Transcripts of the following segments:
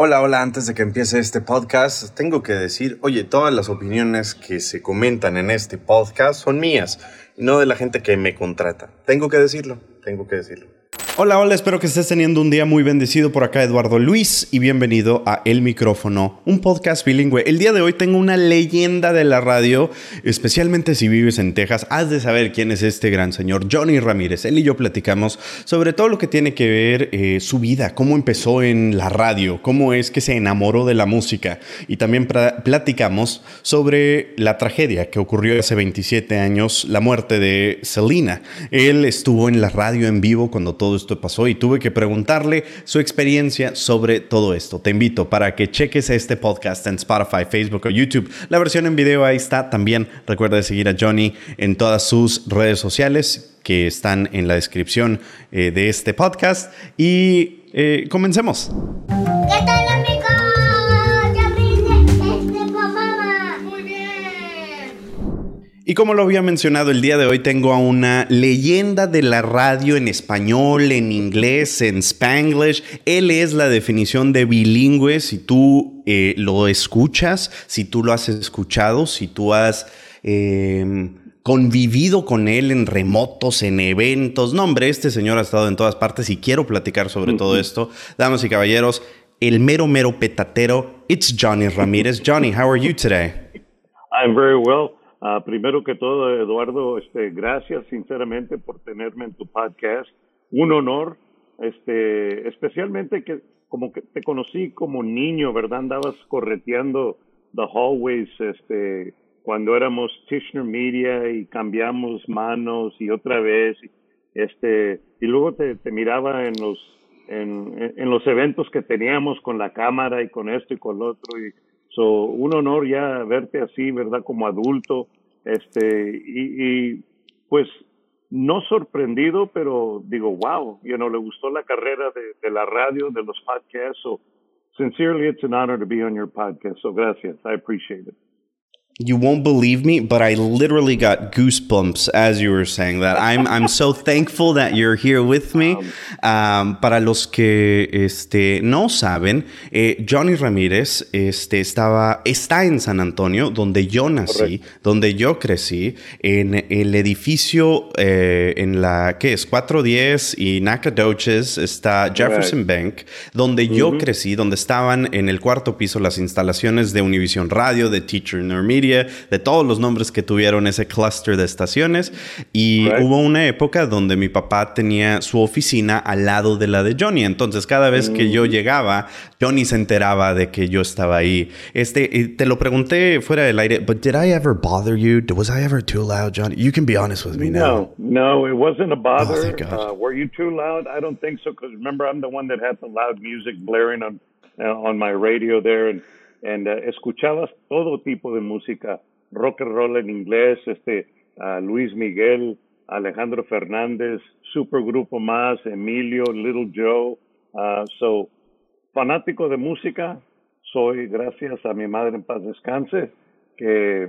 Hola, hola, antes de que empiece este podcast, tengo que decir, oye, todas las opiniones que se comentan en este podcast son mías, no de la gente que me contrata. Tengo que decirlo, tengo que decirlo. Hola, hola, espero que estés teniendo un día muy bendecido por acá, Eduardo Luis, y bienvenido a El Micrófono, un podcast bilingüe. El día de hoy tengo una leyenda de la radio, especialmente si vives en Texas, has de saber quién es este gran señor, Johnny Ramírez. Él y yo platicamos sobre todo lo que tiene que ver eh, su vida, cómo empezó en la radio, cómo es que se enamoró de la música, y también platicamos sobre la tragedia que ocurrió hace 27 años, la muerte de Selena. Él estuvo en la radio en vivo cuando todo esto pasó y tuve que preguntarle su experiencia sobre todo esto. Te invito para que cheques este podcast en Spotify, Facebook o YouTube. La versión en video ahí está. También recuerda seguir a Johnny en todas sus redes sociales que están en la descripción eh, de este podcast. Y eh, comencemos. Y como lo había mencionado el día de hoy, tengo a una leyenda de la radio en español, en inglés, en spanglish. Él es la definición de bilingüe. Si tú eh, lo escuchas, si tú lo has escuchado, si tú has em, convivido con él en remotos, en eventos. No, hombre, este señor ha estado en todas partes y quiero platicar sobre todo esto. Damas y caballeros, el mero, mero petatero, it's Johnny Ramírez. Johnny, how are you today? I'm very well. Uh, primero que todo, Eduardo, este, gracias sinceramente por tenerme en tu podcast. Un honor, este, especialmente que como que te conocí como niño, ¿verdad? Andabas correteando the hallways, este, cuando éramos Tishner Media y cambiamos manos y otra vez, este, y luego te, te miraba en los, en, los eventos que teníamos con la cámara y con esto y con lo otro y So, un honor ya verte así, ¿verdad? Como adulto, este, y, y pues no sorprendido, pero digo, wow, you know, le gustó la carrera de, la radio, de los podcasts. So, sincerely, it's an honor to be on your podcast. So, gracias. I appreciate it. You won't believe me, but I literally got goosebumps as you were saying that. I'm, I'm so thankful that you're here with me. Um, para los que este, no saben, eh, Johnny Ramírez este, estaba, está en San Antonio, donde yo nací, donde yo crecí, en el edificio eh, en la, ¿qué es? 410 y Nacogdoches está Jefferson Bank, donde yo crecí, donde estaban en el cuarto piso las instalaciones de Univision Radio, de Teacher Media de todos los nombres que tuvieron ese cluster de estaciones. Y hubo una época donde mi papá tenía su oficina al lado de la de Johnny. Entonces, cada vez que yo mm. llegaba, Johnny se enteraba de que yo estaba ahí. Este, te lo pregunté fuera del aire, but did I ever bother you? Was I ever too loud, Johnny? You can be honest with me now. No, no, it wasn't a bother. Oh, uh, were you too loud? I don't think so, because remember, I'm the one that had the loud music blaring on, uh, on my radio there. And and, uh, escuchabas todo tipo de música, rock and roll en inglés, este, uh, Luis Miguel, Alejandro Fernández, Supergrupo Más, Emilio, Little Joe. Uh, so, fanático de música, soy gracias a mi madre en paz descanse, que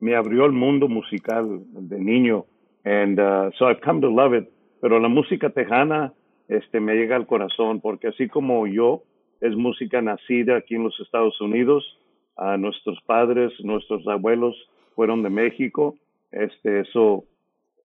me abrió el mundo musical de niño. And uh, so I've come to love it. Pero la música tejana este, me llega al corazón, porque así como yo, es música nacida aquí en los Estados Unidos. A nuestros padres, nuestros abuelos fueron de México. Este, eso,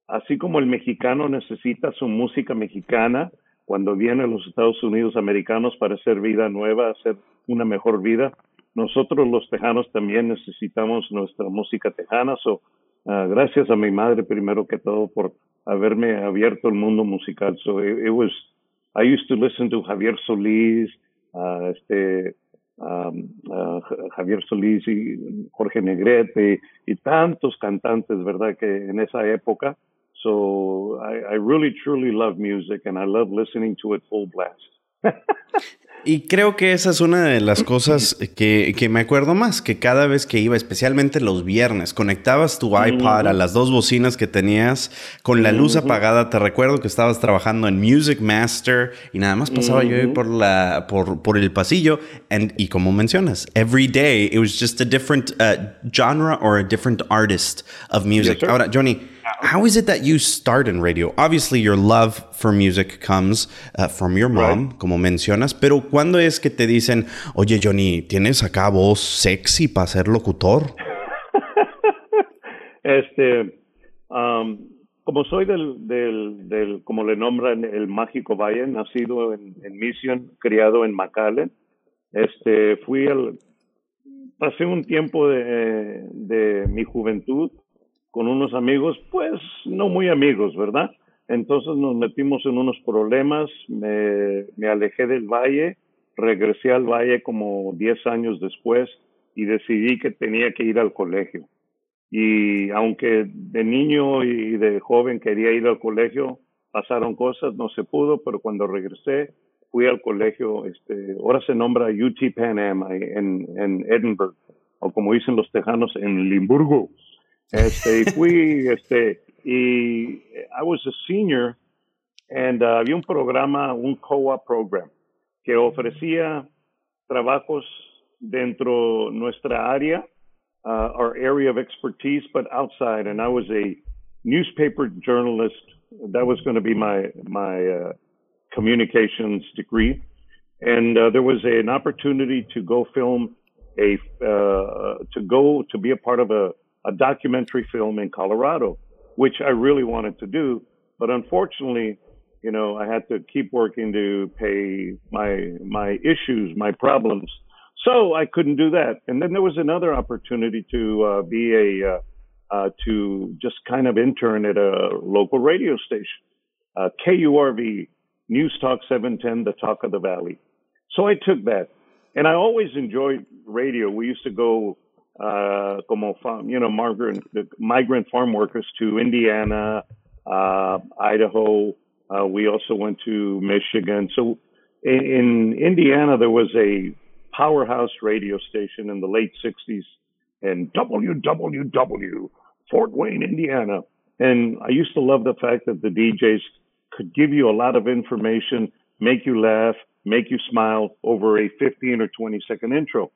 así como el mexicano necesita su música mexicana cuando viene a los Estados Unidos americanos para hacer vida nueva, hacer una mejor vida, nosotros los tejanos también necesitamos nuestra música tejana. So, uh, gracias a mi madre primero que todo por haberme abierto el mundo musical. So I used to listen to Javier Solís, a este Javier Solís y Jorge Negrete y tantos cantantes, ¿verdad? Que en esa época. So I, I really truly love music and I love listening to it full blast. Y creo que esa es una de las cosas que, que, me acuerdo más, que cada vez que iba, especialmente los viernes, conectabas tu iPod a las dos bocinas que tenías con la luz apagada. Te recuerdo que estabas trabajando en Music Master y nada más pasaba yo por, la, por, por el pasillo. And, y como mencionas, every day it was just a different uh, genre or a different artist of music. Ahora, Johnny, how is it that you start in radio? Obviously, your love for music comes uh, from your mom, como mencionas, pero ¿cuándo es que te dicen, oye, Johnny, tienes acá voz sexy para ser locutor? este, um, como soy del, del, del, como le nombran, el mágico valle, nacido en, en Mission, criado en McAllen, este, fui al, pasé un tiempo de, de mi juventud con unos amigos, pues no muy amigos, ¿verdad? Entonces nos metimos en unos problemas, me, me alejé del valle, regresé al valle como 10 años después y decidí que tenía que ir al colegio. Y aunque de niño y de joven quería ir al colegio, pasaron cosas, no se pudo, pero cuando regresé fui al colegio, este, ahora se nombra UT Pan Am en, en Edinburgh, o como dicen los tejanos, en Limburgo. Este, y fui, este, y I was a senior, and uh, había un programa, un co-op program, que ofrecía trabajos dentro nuestra área, uh, our area of expertise, but outside. And I was a newspaper journalist. That was going to be my my uh, communications degree, and uh, there was a, an opportunity to go film a uh, to go to be a part of a, a documentary film in Colorado, which I really wanted to do, but unfortunately, you know, I had to keep working to pay my my issues, my problems. So I couldn't do that. And then there was another opportunity to uh, be a uh, uh, to just kind of intern at a local radio station, uh, KURV News Talk 710, the Talk of the Valley. So I took that, and I always enjoyed radio. We used to go, uh, como you know, migrant migrant farm workers to Indiana, uh, Idaho. Uh, we also went to Michigan. So in, in Indiana, there was a powerhouse radio station in the late 60s and WWW, Fort Wayne, Indiana. And I used to love the fact that the DJs could give you a lot of information, make you laugh, make you smile over a 15 or 20 second intro.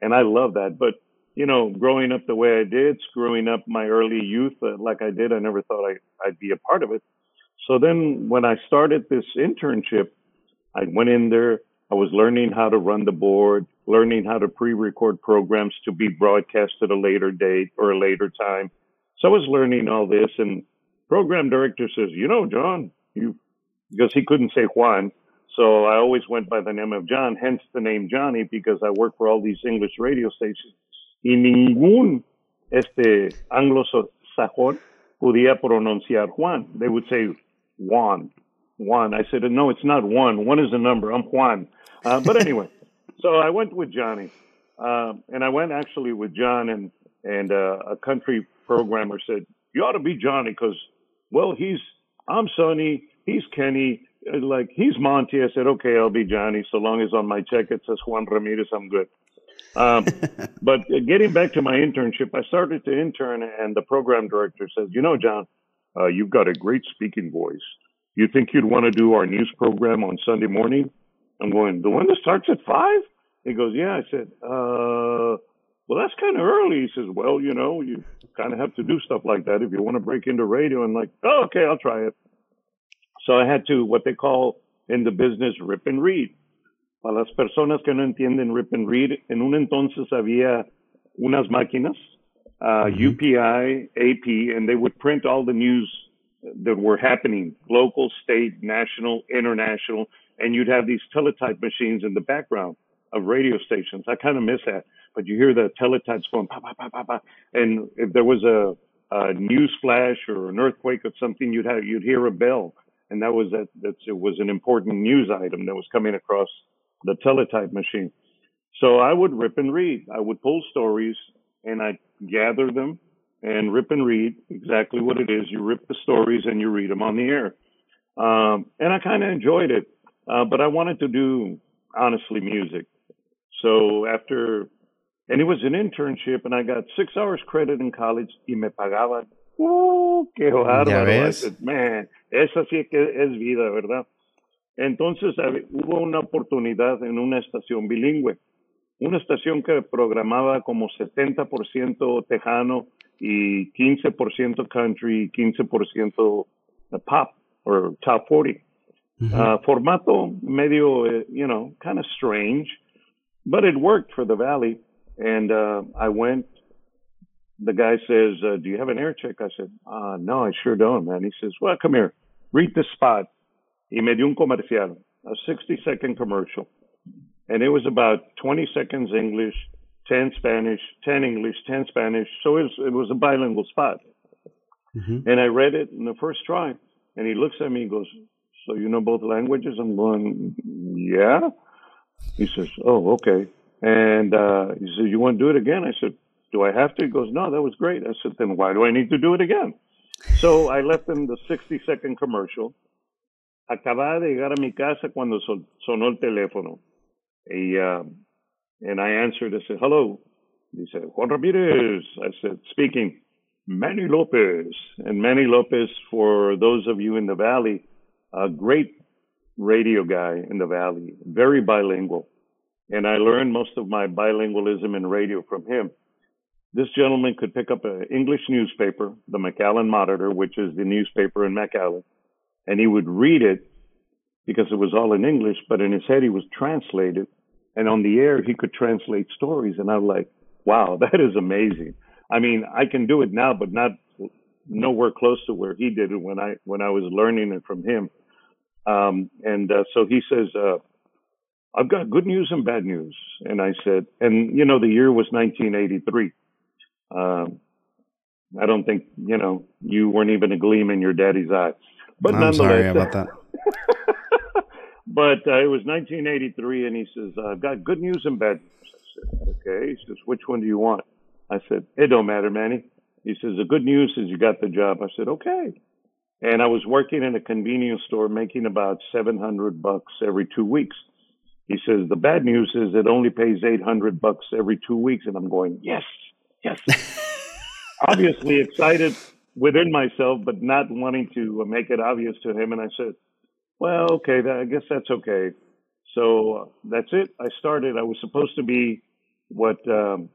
And I love that. But, you know, growing up the way I did, screwing up my early youth uh, like I did, I never thought I, I'd be a part of it. So then when I started this internship, I went in there. I was learning how to run the board, learning how to pre-record programs to be broadcast at a later date or a later time. So I was learning all this and program director says, you know, John, you because he couldn't say Juan. So I always went by the name of John, hence the name Johnny, because I work for all these English radio stations. Y ningún este anglosajón podía pronunciar Juan. They would say Juan, Juan. I said, no, it's not one. One is a number. I'm Juan. Uh, but anyway, so I went with Johnny, uh, and I went actually with John and and uh, a country programmer said, you ought to be Johnny because, well, he's I'm Sonny. He's Kenny. Like he's Monty. I said, okay, I'll be Johnny. So long as on my check it says Juan Ramirez, I'm good. Um, but getting back to my internship, I started to intern, and the program director says, you know, John, uh, you've got a great speaking voice. You think you'd want to do our news program on Sunday morning? I'm going, the one that starts at five? He goes, yeah. I said, uh, well, that's kind of early. He says, well, you know, you kind of have to do stuff like that if you want to break into radio. And like, oh, okay, I'll try it. So I had to, what they call in the business, rip and read. Para las personas que no entienden rip and read, en un entonces había unas máquinas, uh, mm-hmm. UPI, AP, and they would print all the news that were happening, local, state, national, international, and you'd have these teletype machines in the background of radio stations. I kind of miss that but you hear the teletypes going pa pa pa pa pa, and if there was a, a news flash or an earthquake or something, you'd have you'd hear a bell, and that was that that it was an important news item that was coming across the teletype machine. So I would rip and read. I would pull stories and I'd gather them and rip and read exactly what it is. You rip the stories and you read them on the air. Um, and I kind of enjoyed it, uh, but I wanted to do honestly music. So after and it was an internship, and I got six hours credit in college y me pagaban. ¡Uh, qué bárbaro! I said, man, esa sí que es vida, ¿verdad? Entonces hubo una oportunidad en una estación bilingüe, una estación que programaba como 70% tejano y 15% country, 15% pop or top 40. Mm-hmm. Uh, formato medio, uh, you know, kind of strange, but it worked for the Valley. And uh, I went. The guy says, uh, "Do you have an air check?" I said, uh, "No, I sure don't, man." He says, "Well, come here, read this spot." Y me dio un comercial, a 60 second commercial. And it was about 20 seconds English, 10 Spanish, 10 English, 10 Spanish. So it was, it was a bilingual spot. Mm-hmm. And I read it in the first try. And he looks at me and goes, So you know both languages? I'm going, Yeah. He says, Oh, okay. And uh, he said, You want to do it again? I said, Do I have to? He goes, No, that was great. I said, Then why do I need to do it again? So I left him the 60 second commercial. Acababa de llegar a mi casa cuando sonó el teléfono. Y, uh, and I answered, I said, hello. He said, Juan Ramirez. I said, speaking. Manny Lopez. And Manny Lopez, for those of you in the Valley, a great radio guy in the Valley, very bilingual. And I learned most of my bilingualism in radio from him. This gentleman could pick up an English newspaper, the McAllen Monitor, which is the newspaper in McAllen, and he would read it because it was all in English, but in his head he was translated. And on the air, he could translate stories. And I'm like, wow, that is amazing. I mean, I can do it now, but not nowhere close to where he did it when I when I was learning it from him. Um, and uh, so he says, uh, "I've got good news and bad news." And I said, and you know, the year was 1983. Um, I don't think you know you weren't even a gleam in your daddy's eye. But I'm sorry about that. but uh, it was 1983, and he says, "I've got good news and bad news." I said, "Okay." He says, "Which one do you want?" I said, "It don't matter, Manny." He says, "The good news is you got the job." I said, "Okay." And I was working in a convenience store, making about 700 bucks every two weeks. He says, "The bad news is it only pays 800 bucks every two weeks," and I'm going, "Yes, yes." Obviously excited within myself, but not wanting to make it obvious to him. And I said, well, okay, that, I guess that's okay. So uh, that's it. I started. I was supposed to be what um,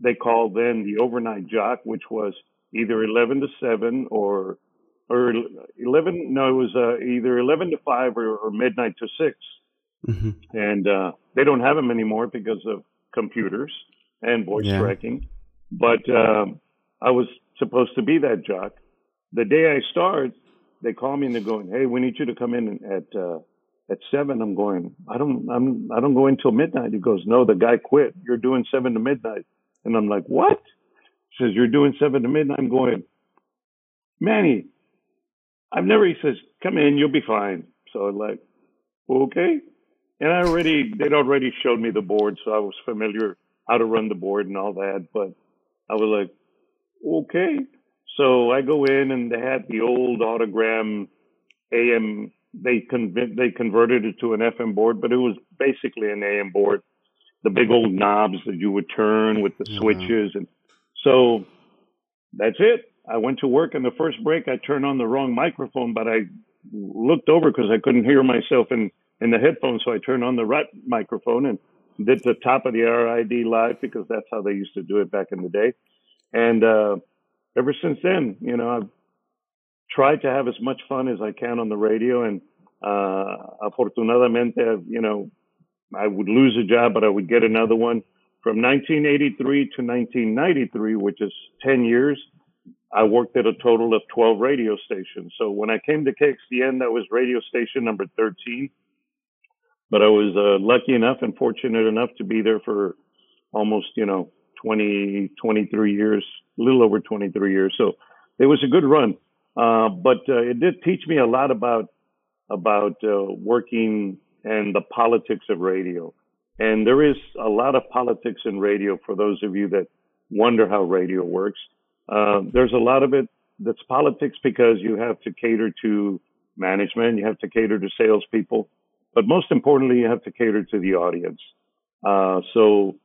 they called then the overnight jock, which was either 11 to 7 or or 11 no it was uh, either 11 to 5 or, or midnight to 6 mm-hmm. and uh, they don't have them anymore because of computers and voice yeah. tracking but um, i was supposed to be that jock. The day I start, they call me and they're going, "Hey, we need you to come in at uh, at seven. I'm going. I don't. I'm. I don't go until midnight. He goes, "No, the guy quit. You're doing seven to midnight." And I'm like, "What?" He says, "You're doing seven to midnight." I'm going, Manny. I've never. He says, "Come in. You'll be fine." So I'm like, "Okay." And I already, they'd already showed me the board, so I was familiar how to run the board and all that. But I was like, okay. So I go in and they had the old autogram AM. They con- they converted it to an FM board, but it was basically an AM board. The big old knobs that you would turn with the mm-hmm. switches, and so that's it. I went to work, and the first break I turned on the wrong microphone, but I looked over because I couldn't hear myself in in the headphones, so I turned on the right microphone and did the top of the RID live because that's how they used to do it back in the day. And uh, ever since then, you know, I've tried to have as much fun as I can on the radio. And uh, afortunadamente, you know, I would lose a job, but I would get another one. From 1983 to 1993, which is 10 years, I worked at a total of 12 radio stations. So when I came to KXTN, that was radio station number 13. But I was uh, lucky enough and fortunate enough to be there for almost, you know, 20, 23 years, a little over 23 years. So it was a good run. Uh, but uh, it did teach me a lot about about uh, working and the politics of radio. And there is a lot of politics in radio for those of you that wonder how radio works. Uh, there's a lot of it that's politics because you have to cater to management, you have to cater to salespeople, but most importantly, you have to cater to the audience. Uh, so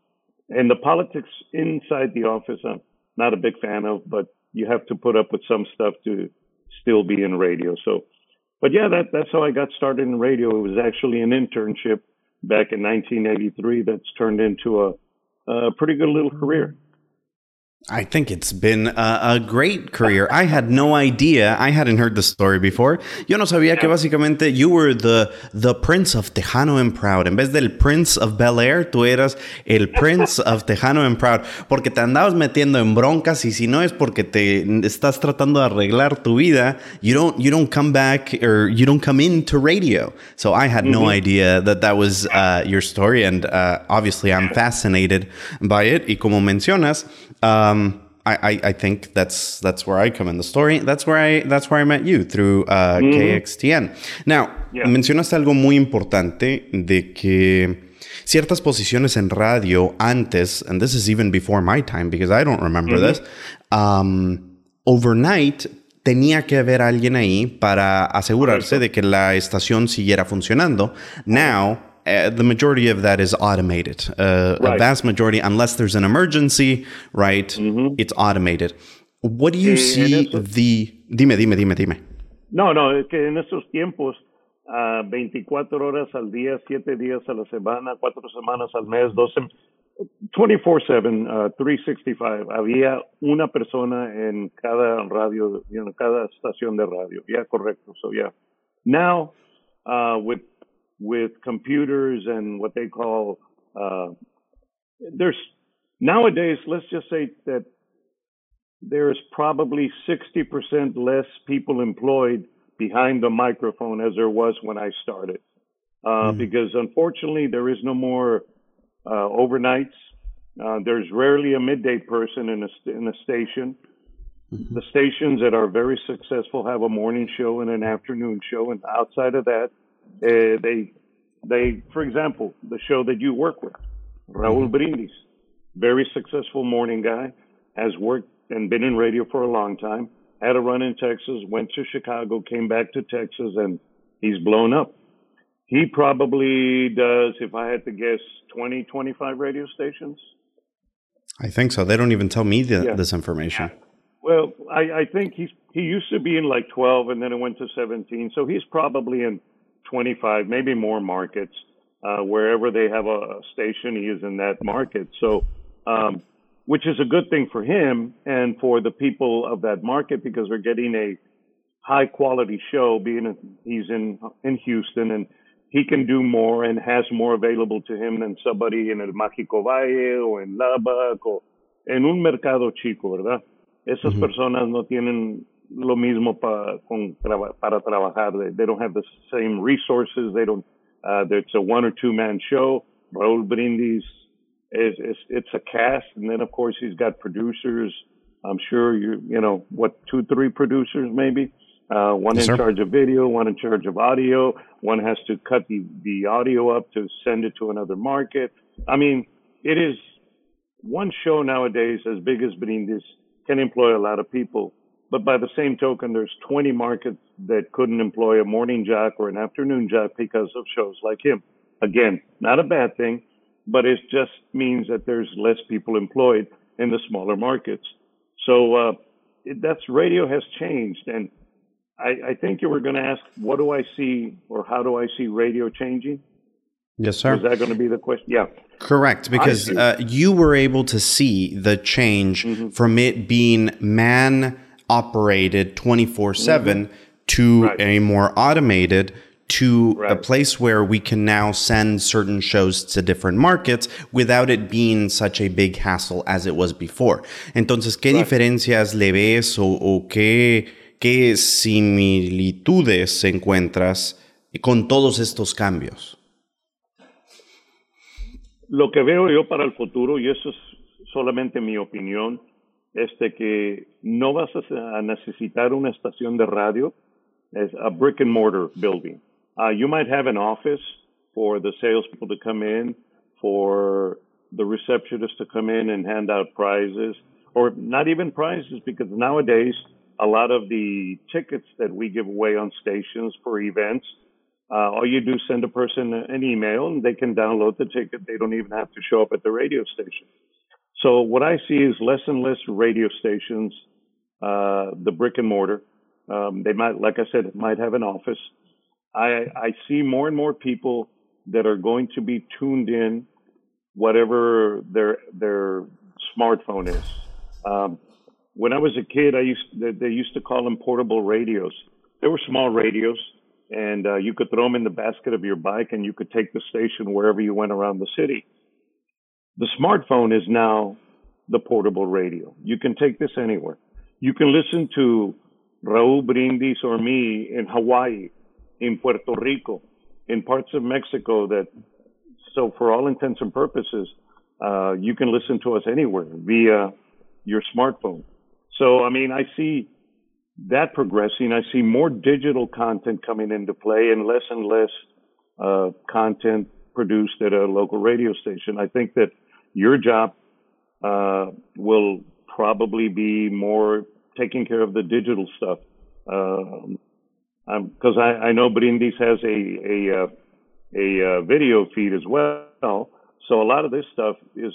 and the politics inside the office, I'm not a big fan of, but you have to put up with some stuff to still be in radio. So, but yeah, that that's how I got started in radio. It was actually an internship back in 1983 that's turned into a, a pretty good little career. I think it's been a, a, great career. I had no idea. I hadn't heard the story before. Yo no sabía que básicamente you were the the Prince of Tejano and Proud. En vez del Prince of Bel Air, tú eras el Prince of Tejano and Proud. Porque te andabas metiendo en broncas y si no es porque te estás tratando de arreglar tu vida, you don't you don't come back or you don't come into radio. So I had mm -hmm. no mm-hmm. idea that that was uh, your story, and uh, obviously I'm fascinated by it. Y como mencionas. Um, I, I, think that's that's where I come in the story. That's where I that's where I met you through uh, mm-hmm. KXTN. Now, mencionaste algo muy importante de que ciertas posiciones en radio antes, and this is even before my time because I don't remember mm-hmm. this. Um, overnight tenía que haber alguien ahí para asegurarse de que la estación siguiera funcionando. Now uh, the majority of that is automated. Uh, right. A vast majority, unless there's an emergency, right? Mm-hmm. It's automated. What do you see eso, the? Dime, dime, dime, dime. No, no, es que en estos tiempos, uh, 24 horas al día, 7 días a la semana, 4 semanas al mes, 12, 24/7, uh, 365. Había una persona en cada radio, you know, cada estación de radio. Yeah, correcto. So yeah. Now, uh, with with computers and what they call uh, there's nowadays let's just say that there's probably 60% less people employed behind the microphone as there was when I started. Uh, mm-hmm. Because unfortunately, there is no more uh, overnights. Uh, there's rarely a midday person in a, in a station. Mm-hmm. The stations that are very successful have a morning show and an afternoon show, and outside of that, uh, they, they, for example, the show that you work with, Raul mm-hmm. Brindis, very successful morning guy, has worked and been in radio for a long time. Had a run in Texas, went to Chicago, came back to Texas, and he's blown up. He probably does, if I had to guess, 20, 25 radio stations. I think so. They don't even tell me the, yeah. this information. Well, I, I think he's he used to be in like 12, and then it went to 17. So he's probably in 25, maybe more markets. Uh, wherever they have a station, he is in that market. So, um, which is a good thing for him and for the people of that market because we're getting a high quality show. Being he's in in Houston and he can do more and has more available to him than somebody in el Mágico Valle o en Lubbock o en un mercado chico, ¿verdad? Esas mm-hmm. personas no tienen lo mismo para, con, para trabajar. They, they don't have the same resources. They don't. Uh, it's a one or two man show. Raul Brindis is, is it's a cast, and then of course he's got producers. I'm sure you you know what two three producers maybe. Uh, one yes, in sir. charge of video, one in charge of audio. One has to cut the the audio up to send it to another market. I mean, it is one show nowadays as big as Brindis can employ a lot of people but by the same token, there's 20 markets that couldn't employ a morning jock or an afternoon jock because of shows like him. Again, not a bad thing, but it just means that there's less people employed in the smaller markets. So uh, it, that's radio has changed, and I, I think you were going to ask, what do I see or how do I see radio changing? Yes, sir. Is that going to be the question? Yeah. Correct, because uh, you were able to see the change mm-hmm. from it being man operated 24 7 mm-hmm. to right. a more automated to right. a place where we can now send certain shows to different markets without it being such a big hassle as it was before. Entonces, ¿qué right. diferencias le ves o, o qué, qué similitudes encuentras con todos estos cambios? Lo que veo yo para el futuro, y eso es solamente mi opinión, este que no vas a necesitar una estación de radio, es a brick and mortar building. Uh, you might have an office for the salespeople to come in, for the receptionist to come in and hand out prizes, or not even prizes, because nowadays a lot of the tickets that we give away on stations for events, uh, all you do is send a person an email and they can download the ticket. They don't even have to show up at the radio station. So what I see is less and less radio stations, uh, the brick and mortar. Um, they might, like I said, might have an office. I, I see more and more people that are going to be tuned in, whatever their their smartphone is. Um, when I was a kid, I used they, they used to call them portable radios. They were small radios, and uh, you could throw them in the basket of your bike, and you could take the station wherever you went around the city. The smartphone is now the portable radio. You can take this anywhere. You can listen to Raúl Brindis or me in Hawaii, in Puerto Rico, in parts of Mexico that, so for all intents and purposes, uh, you can listen to us anywhere via your smartphone. So, I mean, I see that progressing. I see more digital content coming into play and less and less uh, content produced at a local radio station. I think that your job uh, will probably be more taking care of the digital stuff. Because um, I, I know Brindis has a a, uh, a uh, video feed as well. So a lot of this stuff is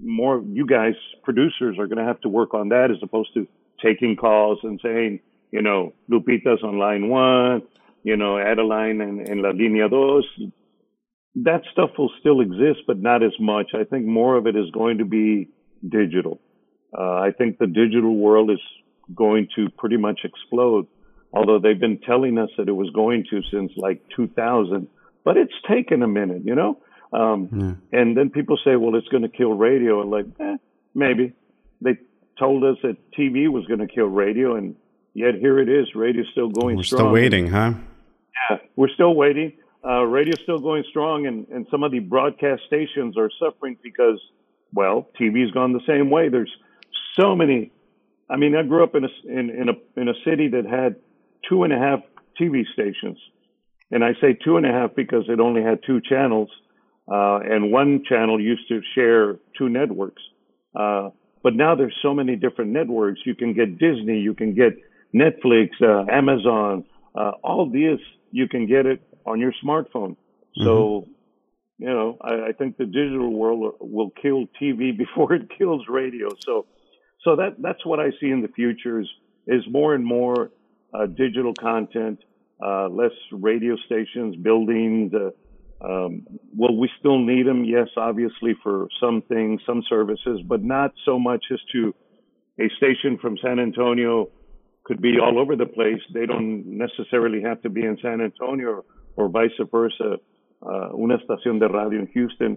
more you guys producers are going to have to work on that as opposed to taking calls and saying, you know, Lupita's on line one, you know, Adeline and, and La Línea Dos. That stuff will still exist, but not as much. I think more of it is going to be digital. Uh, I think the digital world is going to pretty much explode, although they've been telling us that it was going to since like 2000, but it's taken a minute, you know? Um. And then people say, well, it's going to kill radio. And like, eh, maybe. They told us that TV was going to kill radio, and yet here it is. Radio's still going we're strong. We're still waiting, huh? Yeah, we're still waiting. Uh, radio's still going strong, and, and some of the broadcast stations are suffering because, well, TV's gone the same way. There's so many. I mean, I grew up in a in, in a in a city that had two and a half TV stations, and I say two and a half because it only had two channels, uh, and one channel used to share two networks. Uh, but now there's so many different networks. You can get Disney, you can get Netflix, uh, Amazon, uh, all this. You can get it on your smartphone. Mm-hmm. So, you know, I, I, think the digital world will kill TV before it kills radio. So, so that that's what I see in the future is is more and more uh, digital content, uh, less radio stations, buildings. Uh, um, will we still need them? Yes, obviously for some things, some services, but not so much as to a station from San Antonio could be all over the place. They don't necessarily have to be in San Antonio or, vice versa. Uh, una estación de radio in Houston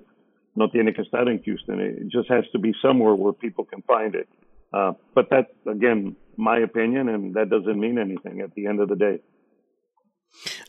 no tiene que estar in Houston. It just has to be somewhere where people can find it. Uh, but that, again, my opinion, and that doesn't mean anything at the end of the day.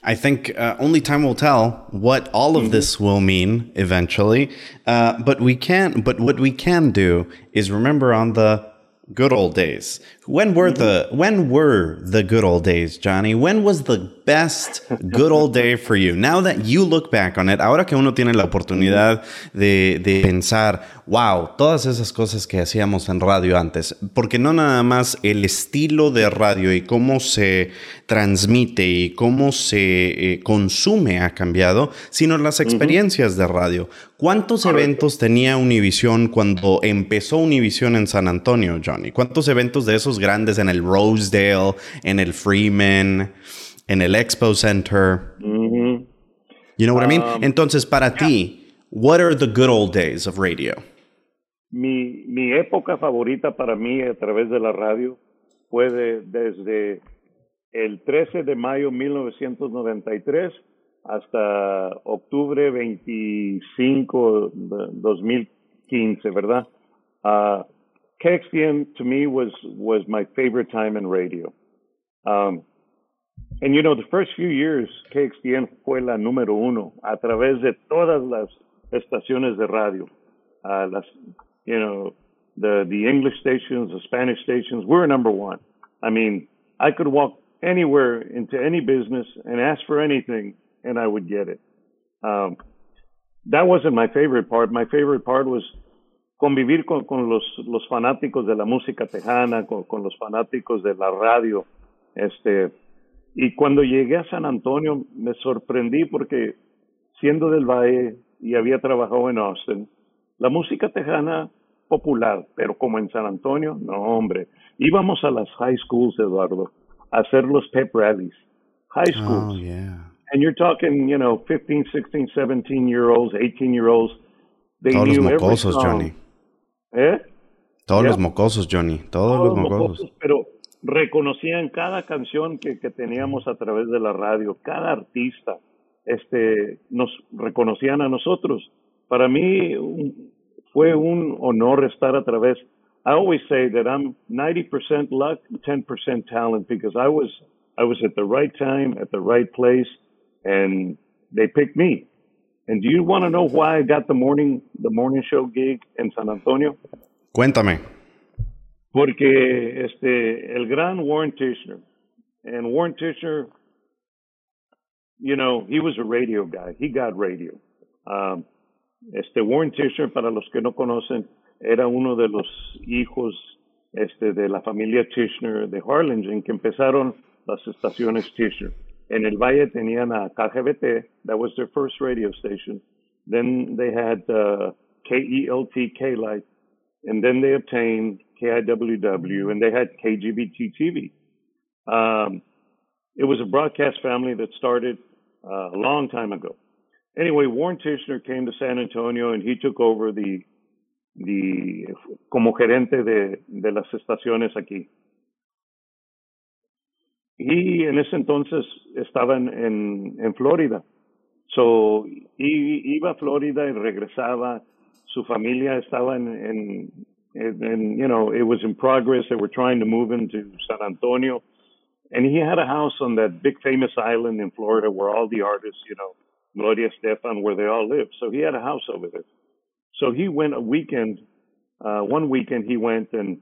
I think uh, only time will tell what all of mm-hmm. this will mean eventually. Uh, but we can. But what we can do is remember on the good old days. When were the when were the good old days, Johnny? When was the best good old day for you? Now that you look back on it, ahora que uno tiene la oportunidad de, de pensar, wow, todas esas cosas que hacíamos en radio antes, porque no nada más el estilo de radio y cómo se transmite y cómo se eh, consume ha cambiado, sino las experiencias de radio. ¿Cuántos eventos tenía Univision cuando empezó Univision en San Antonio, Johnny? ¿Cuántos eventos de esos grandes en el Rosedale, en el Freeman, en el Expo Center? You know what I mean? Um, Entonces, para ti, what are the good old days of radio? Mi, mi época favorita para mí a través de la radio fue desde el 13 de mayo de 1993 hasta octubre 25 de 2015, ¿verdad? Uh, KXTN to me was was my favorite time in radio. Um, and you know, the first few years, KXTN fue la número uno a través de todas las estaciones de radio. Uh, las, you know, the the English stations, the Spanish stations, we were number one. I mean, I could walk anywhere into any business and ask for anything, and I would get it. Um, that wasn't my favorite part. My favorite part was convivir con, con los, los fanáticos de la música tejana, con, con, los fanáticos de la radio. Este, y cuando llegué a San Antonio me sorprendí porque siendo del Valle y había trabajado en Austin, la música tejana popular, pero como en San Antonio, no hombre, íbamos a las high schools, Eduardo, a hacer los pep rallies. High oh, schools. Oh, yeah. And you're talking, you know, 15, 16, 17 year olds, 18 year olds. They Todos knew los mocosos, Johnny. ¿Eh? Todos los mocosos, Johnny, todos, los mocosos. Pero reconocían cada canción que, que, teníamos a través de la radio, cada artista, este, nos reconocían a nosotros. Para mí fue un honor estar a través. I always say that I'm 90% luck, 10% talent because I was I was at the right time, at the right place, and they picked me. And do you want to know why I got the morning the morning show gig in San Antonio? Cuéntame. Porque este el gran Warren Tichenor and Warren Tichenor, you know, he was a radio guy. He got radio. Um, este Warren Tichenor, para los que no conocen, era uno de los hijos este de la familia Tichenor de Harlingen que empezaron las estaciones Tichenor. En el Valle tenían a KGBT, that was their first radio station. Then they had uh, KELT K-Light, and then they obtained KIWW, and they had KGBT TV. Um, it was a broadcast family that started uh, a long time ago. Anyway, Warren Tichenor came to San Antonio, and he took over the the como gerente de, de las estaciones aquí. Y en ese entonces estaba en, en, en Florida. So, y, iba a Florida y regresaba. Su familia estaba en, en, en, you know, it was in progress. They were trying to move into San Antonio. And he had a house on that big famous island in Florida where all the artists, you know, Gloria Estefan, where they all live. So he had a house over there. So he went a weekend, uh, one weekend he went and,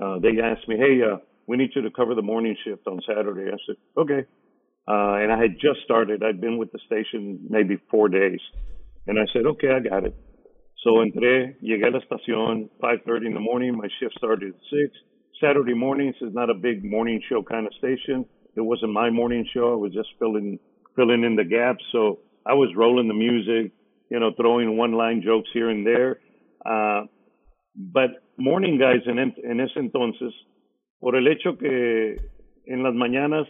uh, they asked me, Hey, uh, we need you to cover the morning shift on Saturday. I said, okay. Uh, and I had just started. I'd been with the station maybe four days. And I said, okay, I got it. So entré, llegué a la estación, 5.30 in the morning. My shift started at 6. Saturday mornings is not a big morning show kind of station. It wasn't my morning show. I was just filling, filling in the gaps. So I was rolling the music, you know, throwing one line jokes here and there. Uh, but morning guys en, en ese entonces, por el hecho que en las mañanas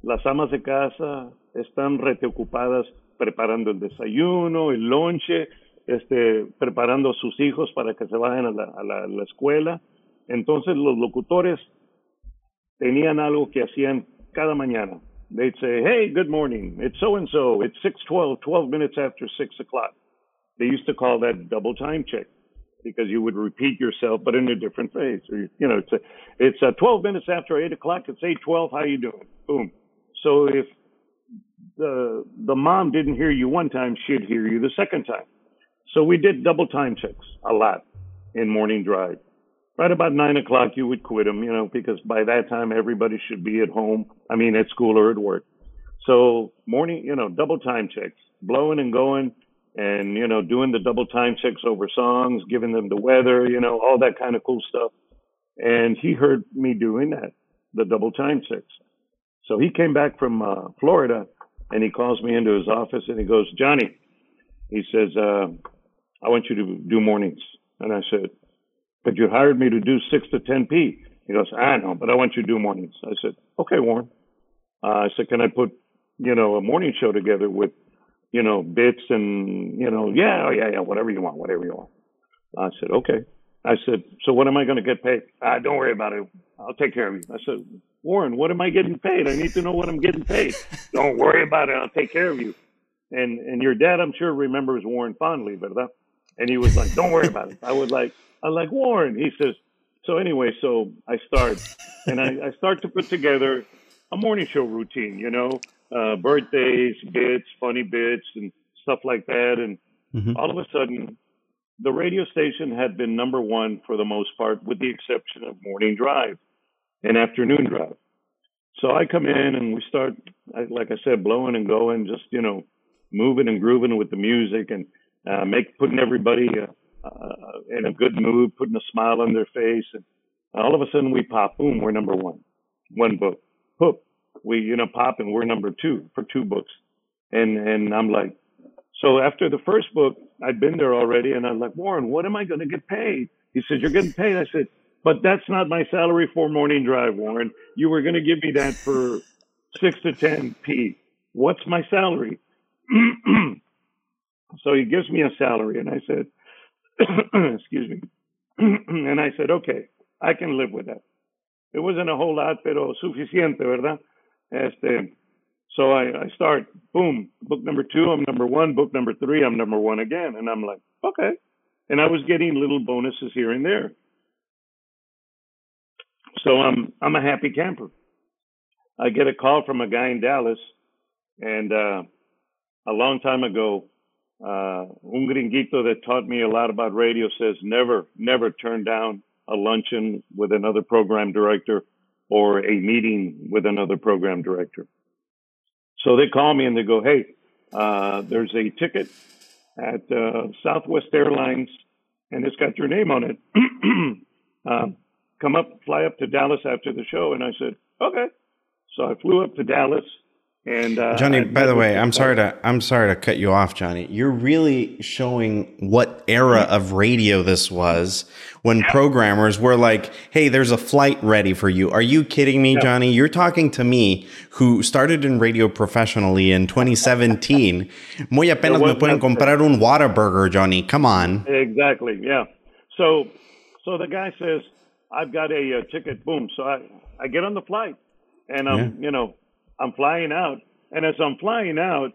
las amas de casa están reteocupadas preparando el desayuno, el lonche, este, preparando a sus hijos para que se vayan a la, a la, a la escuela. Entonces los locutores tenían algo que hacían cada mañana. They'd say, hey, good morning. It's so and so. It's 6:12, 12 minutes after 6 o'clock. They used to call that double time check because you would repeat yourself, but in a different phase. Or, you know, it's a, it's a 12 minutes after 8 o'clock. It's 8:12. How you doing? Boom. So if the the mom didn't hear you one time, she'd hear you the second time. So we did double time checks a lot in morning drive. Right about nine o'clock, you would quit them, you know, because by that time everybody should be at home. I mean, at school or at work. So morning, you know, double time checks, blowing and going and you know doing the double time checks over songs giving them the weather you know all that kind of cool stuff. And he heard me doing that the double time checks. So he came back from uh, florida and he calls me into his office and he goes johnny he says uh, i want you to do mornings. And i said but you hired me to do 6 to 10 p. He goes i know but i want you to do mornings. I said okay warren. Uh, i said can i put you know a morning show together with you know, bits and, you know, yeah, oh, yeah, yeah, whatever you want, whatever you want. I said, okay. I said, so what am I going to get paid? Ah, don't worry about it. I'll take care of you. I said, Warren, what am I getting paid? I need to know what I'm getting paid. don't worry about it. I'll take care of you. And, and your dad, I'm sure remembers Warren fondly, ¿verdad? And he was like, don't worry about it. I was like, I like Warren. He says, so anyway, so I start and I, I start to put together a morning show routine, you know, uh, birthdays, bits, funny bits, and stuff like that. And mm-hmm. all of a sudden, the radio station had been number one for the most part, with the exception of morning drive and afternoon drive. So I come in and we start, like I said, blowing and going, just you know, moving and grooving with the music and uh, make putting everybody uh, uh, in a good mood, putting a smile on their face, and all of a sudden we pop, boom, we're number one, one book, hook, we you know pop and we're number two for two books. And and i'm like so after the first book i'd been there already and i'm like warren what am i going to get paid? He said you're getting paid. I said but that's not my salary for morning drive warren. You were going to give me that for six to ten p. What's my salary? So he gives me a salary and i said excuse me. And I said, okay, I can live with that. It wasn't a whole lot, pero suficiente, ¿verdad? Este, so I, I start, boom, book number two, I'm number one, book number three, I'm number one again. And I'm like, okay. And I was getting little bonuses here and there. So I'm I'm a happy camper. I get a call from a guy in Dallas, and uh, a long time ago, uh, un gringuito that taught me a lot about radio says never, never turn down a luncheon with another program director or a meeting with another program director. So they call me and they go, hey, uh, there's a ticket at uh, Southwest Airlines and it's got your name on it. um, come up, fly up to Dallas after the show. And I said, okay. So I flew up to Dallas and uh, Johnny, by the way, I'm sorry to I'm sorry to cut you off, Johnny. You're really showing what era of radio this was when yeah. programmers were like, "Hey, there's a flight ready for you." Are you kidding me, yeah. Johnny? You're talking to me who started in radio professionally in 2017. Muy apenas me pueden comprar un Whataburger, Johnny. Come on. Exactly. Yeah. So, so the guy says, "I've got a, a ticket." Boom. So I I get on the flight, and I'm yeah. you know I'm flying out, and as I'm flying out,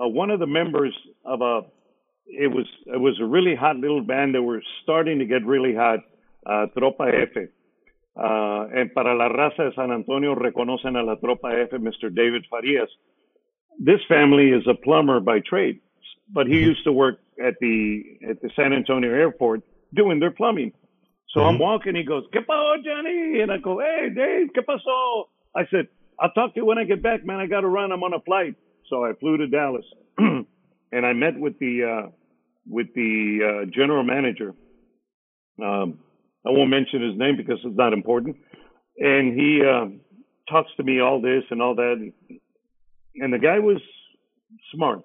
uh, one of the members of a it was it was a really hot little band that were starting to get really hot, uh, Tropa F. Uh, and para la raza de San Antonio reconocen a la Tropa F, Mr. David Farias. This family is a plumber by trade, but he mm-hmm. used to work at the at the San Antonio airport doing their plumbing. So mm-hmm. I'm walking, he goes, ¿Qué pasó, Johnny? And I go, Hey, Dave, ¿qué pasó? I said, I'll talk to you when I get back, man. I got to run. I'm on a flight. So I flew to Dallas and I met with the, uh, with the, uh, general manager. Um, I won't mention his name because it's not important. And he, uh, talks to me all this and all that. And the guy was smart,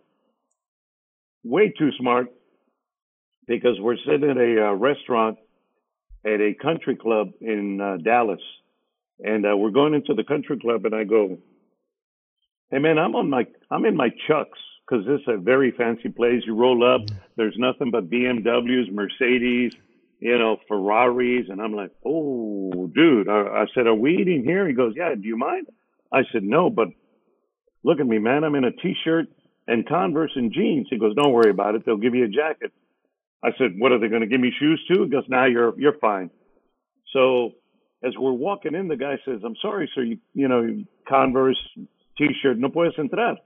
way too smart because we're sitting at a uh, restaurant at a country club in uh, Dallas and uh, we're going into the country club, and I go, "Hey man, I'm on my I'm in my chucks because this is a very fancy place. You roll up, there's nothing but BMWs, Mercedes, you know, Ferraris, and I'm like, oh, dude. I, I said, are we eating here? He goes, yeah. Do you mind? I said, no, but look at me, man. I'm in a t-shirt and Converse and jeans. He goes, don't worry about it. They'll give you a jacket. I said, what are they going to give me shoes too? He goes, now nah, you're you're fine. So as we're walking in, the guy says, I'm sorry, sir, you, you know, Converse t-shirt, no puedes entrar.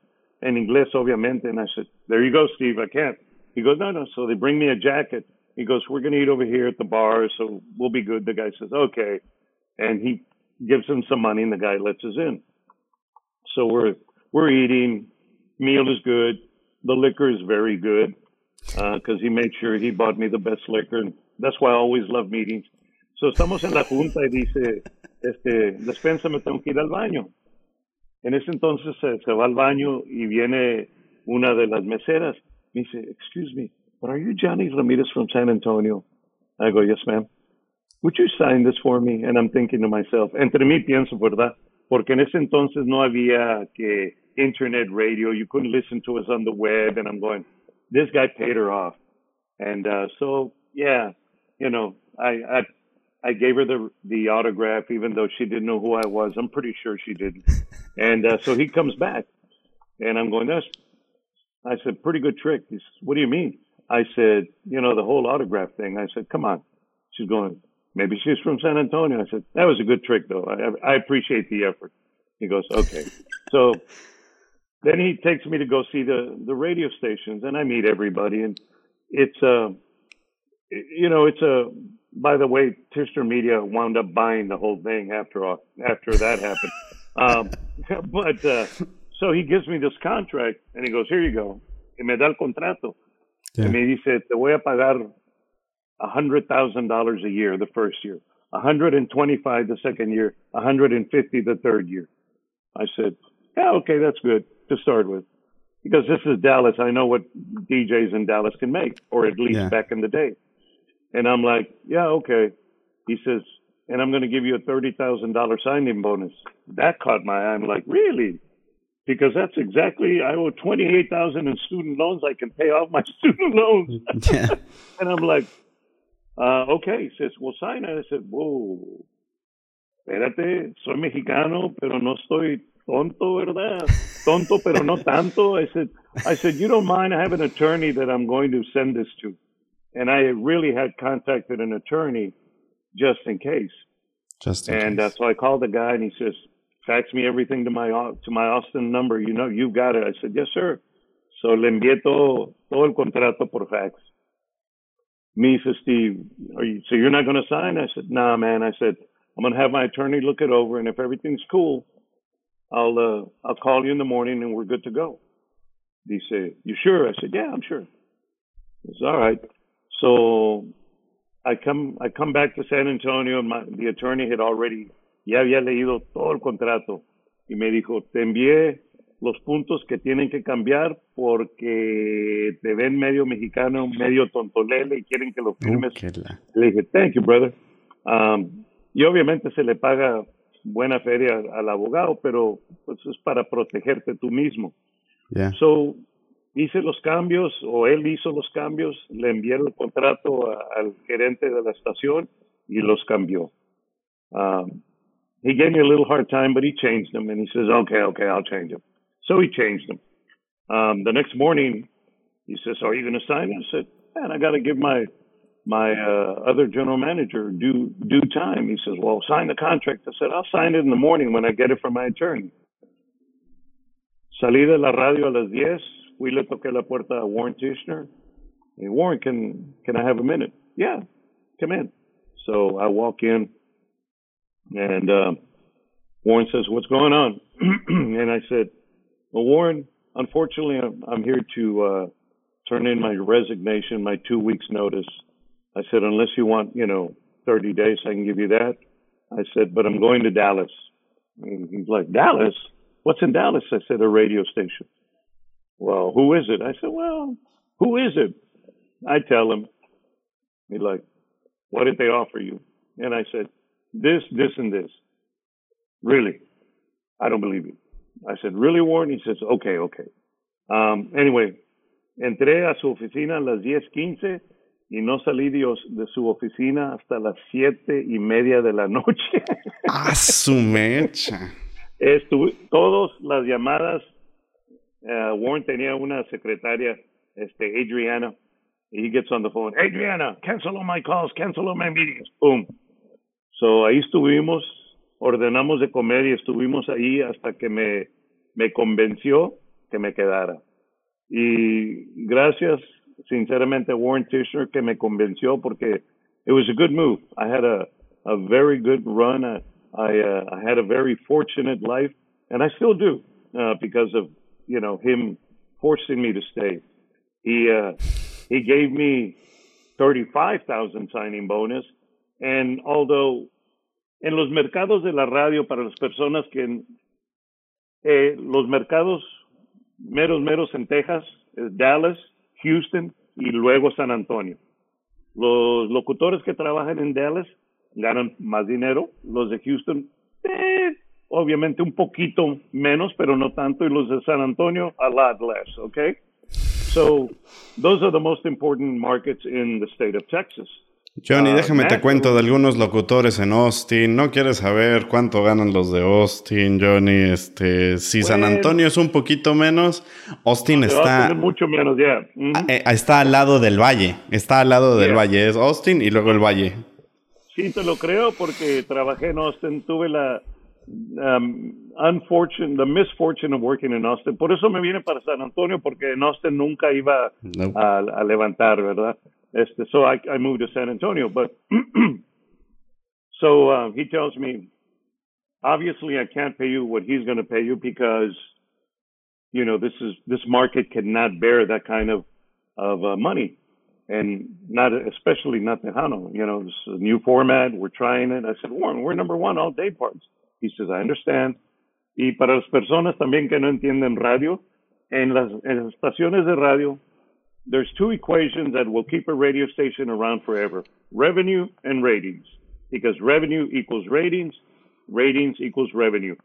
En inglés, obviamente. And I said, there you go, Steve, I can't. He goes, no, no. So they bring me a jacket. He goes, we're going to eat over here at the bar, so we'll be good. The guy says, okay. And he gives him some money and the guy lets us in. So we're, we're eating. Meal is good. The liquor is very good because uh, he made sure he bought me the best liquor. And that's why I always love meetings. So, estamos en la junta y dice, este, despensa, me tengo que ir al baño. En ese entonces se, va al baño y viene una de las meseras. Me dice, excuse me, but are you Johnny Ramirez from San Antonio? I go, yes, ma'am. Would you sign this for me? And I'm thinking to myself, entre mí pienso, ¿verdad? Porque en ese entonces no había que internet radio. You couldn't listen to us on the web. And I'm going, this guy paid her off. And uh, so, yeah, you know, I I gave her the the autograph, even though she didn't know who I was. I'm pretty sure she didn't. And uh, so he comes back, and I'm going. That's. I said, pretty good trick. He says, what do you mean? I said, you know, the whole autograph thing. I said, come on. She's going. Maybe she's from San Antonio. I said, that was a good trick, though. I, I appreciate the effort. He goes, okay. so then he takes me to go see the the radio stations, and I meet everybody, and it's uh, you know, it's a by the way, Tichenor Media wound up buying the whole thing after all, after that happened. Um, but uh, so he gives me this contract and he goes, "Here you go." Y me da el contrato. Yeah. Me dice, "Te voy a pagar a hundred thousand dollars a year the first year, a hundred and twenty-five the second year, a hundred and fifty the third year." I said, "Yeah, okay, that's good to start with." Because this is Dallas, I know what DJs in Dallas can make, or at least yeah. back in the day. And I'm like, yeah, okay. He says, and I'm going to give you a $30,000 signing bonus. That caught my eye. I'm like, really? Because that's exactly, I owe 28,000 in student loans. I can pay off my student loans. Yeah. and I'm like, uh, okay. He says, well, sign it. I said, whoa, espérate, soy mexicano, pero no estoy tonto, ¿verdad? Tonto, pero no tanto. I said, I said, you don't mind? I have an attorney that I'm going to send this to. And I really had contacted an attorney just in case. Just in and uh, so I called the guy and he says, fax me everything to my to my Austin number. You know, you've got it. I said, yes, sir. So le envié todo, todo el contrato por fax. Me says, Steve, are you, so you're not going to sign? I said, nah, man. I said, I'm going to have my attorney look it over. And if everything's cool, I'll, uh, I'll call you in the morning and we're good to go. He said, you sure? I said, yeah, I'm sure. He said, all right. So I come, I come back to San Antonio and my, the attorney had already, ya había leído todo el contrato y me dijo, te envié los puntos que tienen que cambiar porque te ven medio mexicano, medio tontolele y quieren que lo firmes. Le dije, thank you, brother. Um, y obviamente se le paga buena feria al abogado, pero pues es para protegerte tú mismo. Yeah. So, hice los cambios, o él hizo los cambios, le envié el contrato a, al gerente de la estación y los cambió. Um, he gave me a little hard time, but he changed them, and he says, okay, okay, I'll change them. So he changed them. Um, the next morning, he says, "Are you going to sign?" I said, "Man, I got to give my my uh, other general manager due due time." He says, "Well, sign the contract." I said, "I'll sign it in the morning when I get it from my attorney." Salí de la radio a las 10, fui le toqué la puerta a Warren Tichenor. Hey, Warren, can can I have a minute? Yeah, come in. So I walk in, and uh, Warren says, "What's going on?" and I said, "Well, Warren, unfortunately, I'm, I'm here to uh, turn in my resignation, my two weeks notice." I said, "Unless you want, you know, 30 days, I can give you that." I said, "But I'm going to Dallas." And he's like, "Dallas? What's in Dallas?" I said, "A radio station." Well, who is it? I said, "Well, who is it?" I tell him. He's like, "What did they offer you?" And I said, "This, this, and this." Really? I don't believe you. I said, really, Warren? He says, okay, okay. Um, anyway, entré a su oficina a las 10:15 y no salí de, de, su oficina hasta las siete y media de la noche. ¡A su mecha! Estuve, todas las llamadas, uh, Warren tenía una secretaria, este, Adriana, he gets on the phone, Adriana, cancel all my calls, cancel all my meetings, boom. So ahí estuvimos ordenamos de comer y estuvimos ahí hasta que me, me convenció que me quedara. Y gracias sinceramente Warren Tichenor que me convenció porque it was a good move. I had a, a very good run. I, I, uh, I had a very fortunate life and I still do uh, because of, you know, him forcing me to stay. He, uh, he gave me 35,000 signing bonus. And although en los mercados de la radio para las personas que eh, los mercados meros meros en Texas es Dallas, Houston y luego San Antonio. Los locutores que trabajan en Dallas ganan más dinero, los de Houston eh, obviamente un poquito menos, pero no tanto, y los de San Antonio a lot less, okay? So those are the most important markets in the state of Texas. Johnny, déjame te cuento de algunos locutores en Austin. No quieres saber cuánto ganan los de Austin, Johnny. Este, si San Antonio es un poquito menos, Austin está mucho menos, ya. Está al lado del valle. Está al lado del valle. Es Austin y luego el valle. Sí, te lo creo porque trabajé en Austin. Tuve la um, unfortunate, the misfortune of working in Austin. Por eso me vine para San Antonio porque en Austin nunca iba nope. a, a levantar, ¿verdad? Este, so I, I moved to San Antonio. But so uh, he tells me, obviously, I can't pay you what he's going to pay you because, you know, this is this market cannot bear that kind of of uh, money, and not especially not Tejano. You know, this a new format. We're trying it. I said, Warren, we're number one all day parts. He says, I understand. Y para las personas también que no entienden radio, en las, en las estaciones de radio there's two equations that will keep a radio station around forever revenue and ratings. Because revenue equals ratings, ratings equals revenue.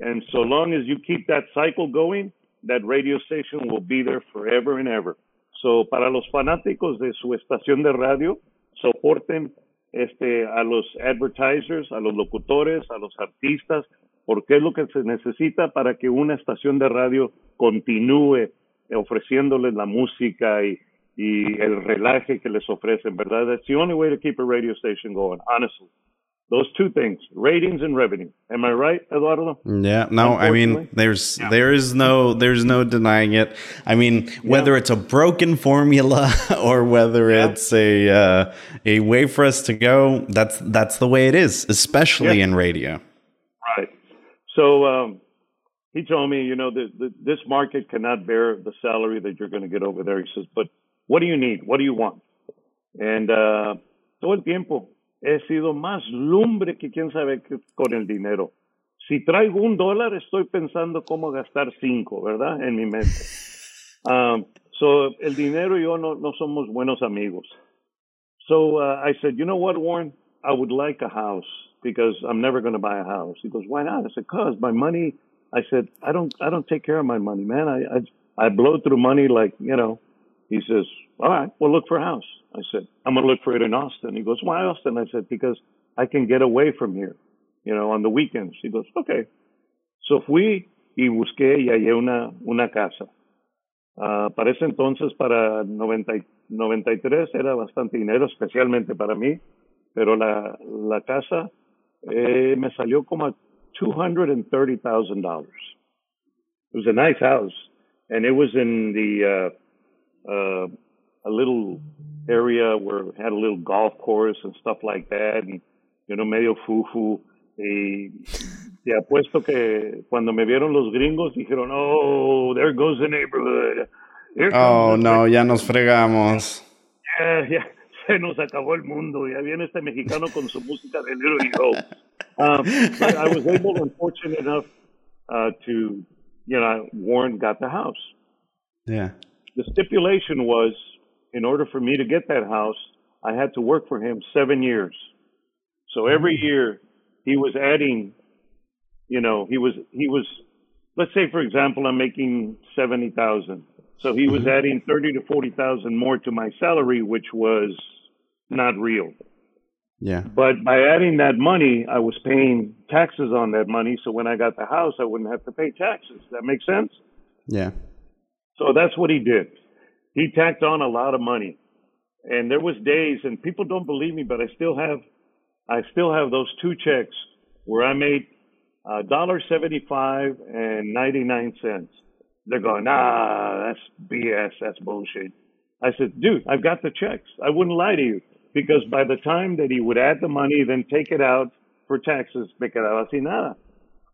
And so long as you keep that cycle going, that radio station will be there forever and ever. So, para los fanáticos de su estación de radio, soporten este, a los advertisers, a los locutores, a los artistas, porque es lo que se necesita para que una estación de radio continúe ofreciéndoles la música y, y el relaje que les ofrecen, ¿verdad? That's the only way to keep a radio station going, honestly. Those two things, ratings and revenue. Am I right, Eduardo? Yeah, no, I mean there's yeah. there is no there's no denying it. I mean, whether yeah. it's a broken formula or whether yeah. it's a uh, a way for us to go, that's that's the way it is, especially in radio. Right. So um, he told me, you know, the, the, this market cannot bear the salary that you're going to get over there. He says, but what do you need? What do you want? And uh, todo el tiempo he sido más lumbre que quién sabe qué con el dinero. Si traigo un dólar, estoy pensando cómo gastar cinco, ¿verdad? En mi mente. Um, so, el dinero y yo no, no somos buenos amigos. So uh, I said, you know what, Warren? I would like a house because I'm never going to buy a house. He goes, why not? I said, cause my money. I said, I don't, I don't take care of my money, man. I, I, I blow through money like, you know. He says, all right, well, look for a house. I said, I'm going to look for it in Austin. He goes, why Austin? I said, because I can get away from here, you know, on the weekends. He goes, okay. So fui y busqué y hallé una, una casa. Uh, para ese entonces, para 90, 93, era bastante dinero, especialmente para mí, pero la, la casa eh, me salió como a $230,000. It was a nice house, and it was in the uh, uh, a little area where it had a little golf course and stuff like that, and you know, medio fufu. Y te apuesto que cuando me vieron los gringos dijeron, oh, there goes the neighborhood. oh, no, ya nos fregamos. Yeah, yeah, se nos acabó el mundo. Ya viene este mexicano con su música de Little. Um, I was able and fortunate enough uh, to, you know, Warren got the house. Yeah. The stipulation was in order for me to get that house, I had to work for him seven years. So every mm. year he was adding, you know, he was, he was, let's say, for example, I'm making 70,000. So he was mm-hmm. adding 30 to 40,000 more to my salary, which was not real. Yeah. But by adding that money, I was paying taxes on that money. So when I got the house, I wouldn't have to pay taxes. That makes sense? Yeah. So that's what he did he tacked on a lot of money. And there was days, and people don't believe me, but I still have, I still have those two checks where I made a dollar seventy-five and ninety-nine cents. They're going, ah, that's BS, that's bullshit. I said, dude, I've got the checks. I wouldn't lie to you because by the time that he would add the money, then take it out for taxes, me quedaba sin nada.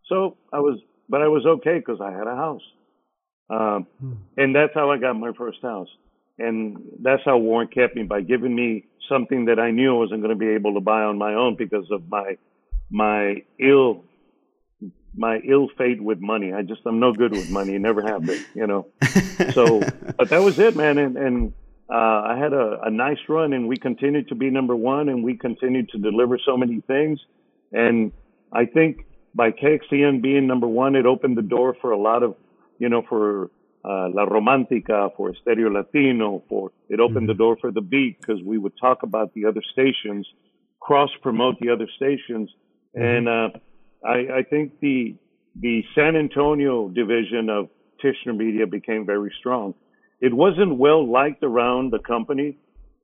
So I was, but I was okay because I had a house. Um, hmm. And that's how I got my first house. And that's how Warren kept me by giving me something that I knew I wasn't going to be able to buy on my own because of my my ill my ill fate with money. I just I'm no good with money. Never have been, you know. so, but that was it, man. And and uh, I had a, a nice run, and we continued to be number one, and we continued to deliver so many things. And I think by KXTN being number one, it opened the door for a lot of you know, for uh, La Romantica, for Stereo Latino, for it opened mm-hmm. the door for the beat because we would talk about the other stations, cross promote the other stations, mm-hmm. and uh, I, I think the the San Antonio division of Tichenor Media became very strong. It wasn't well liked around the company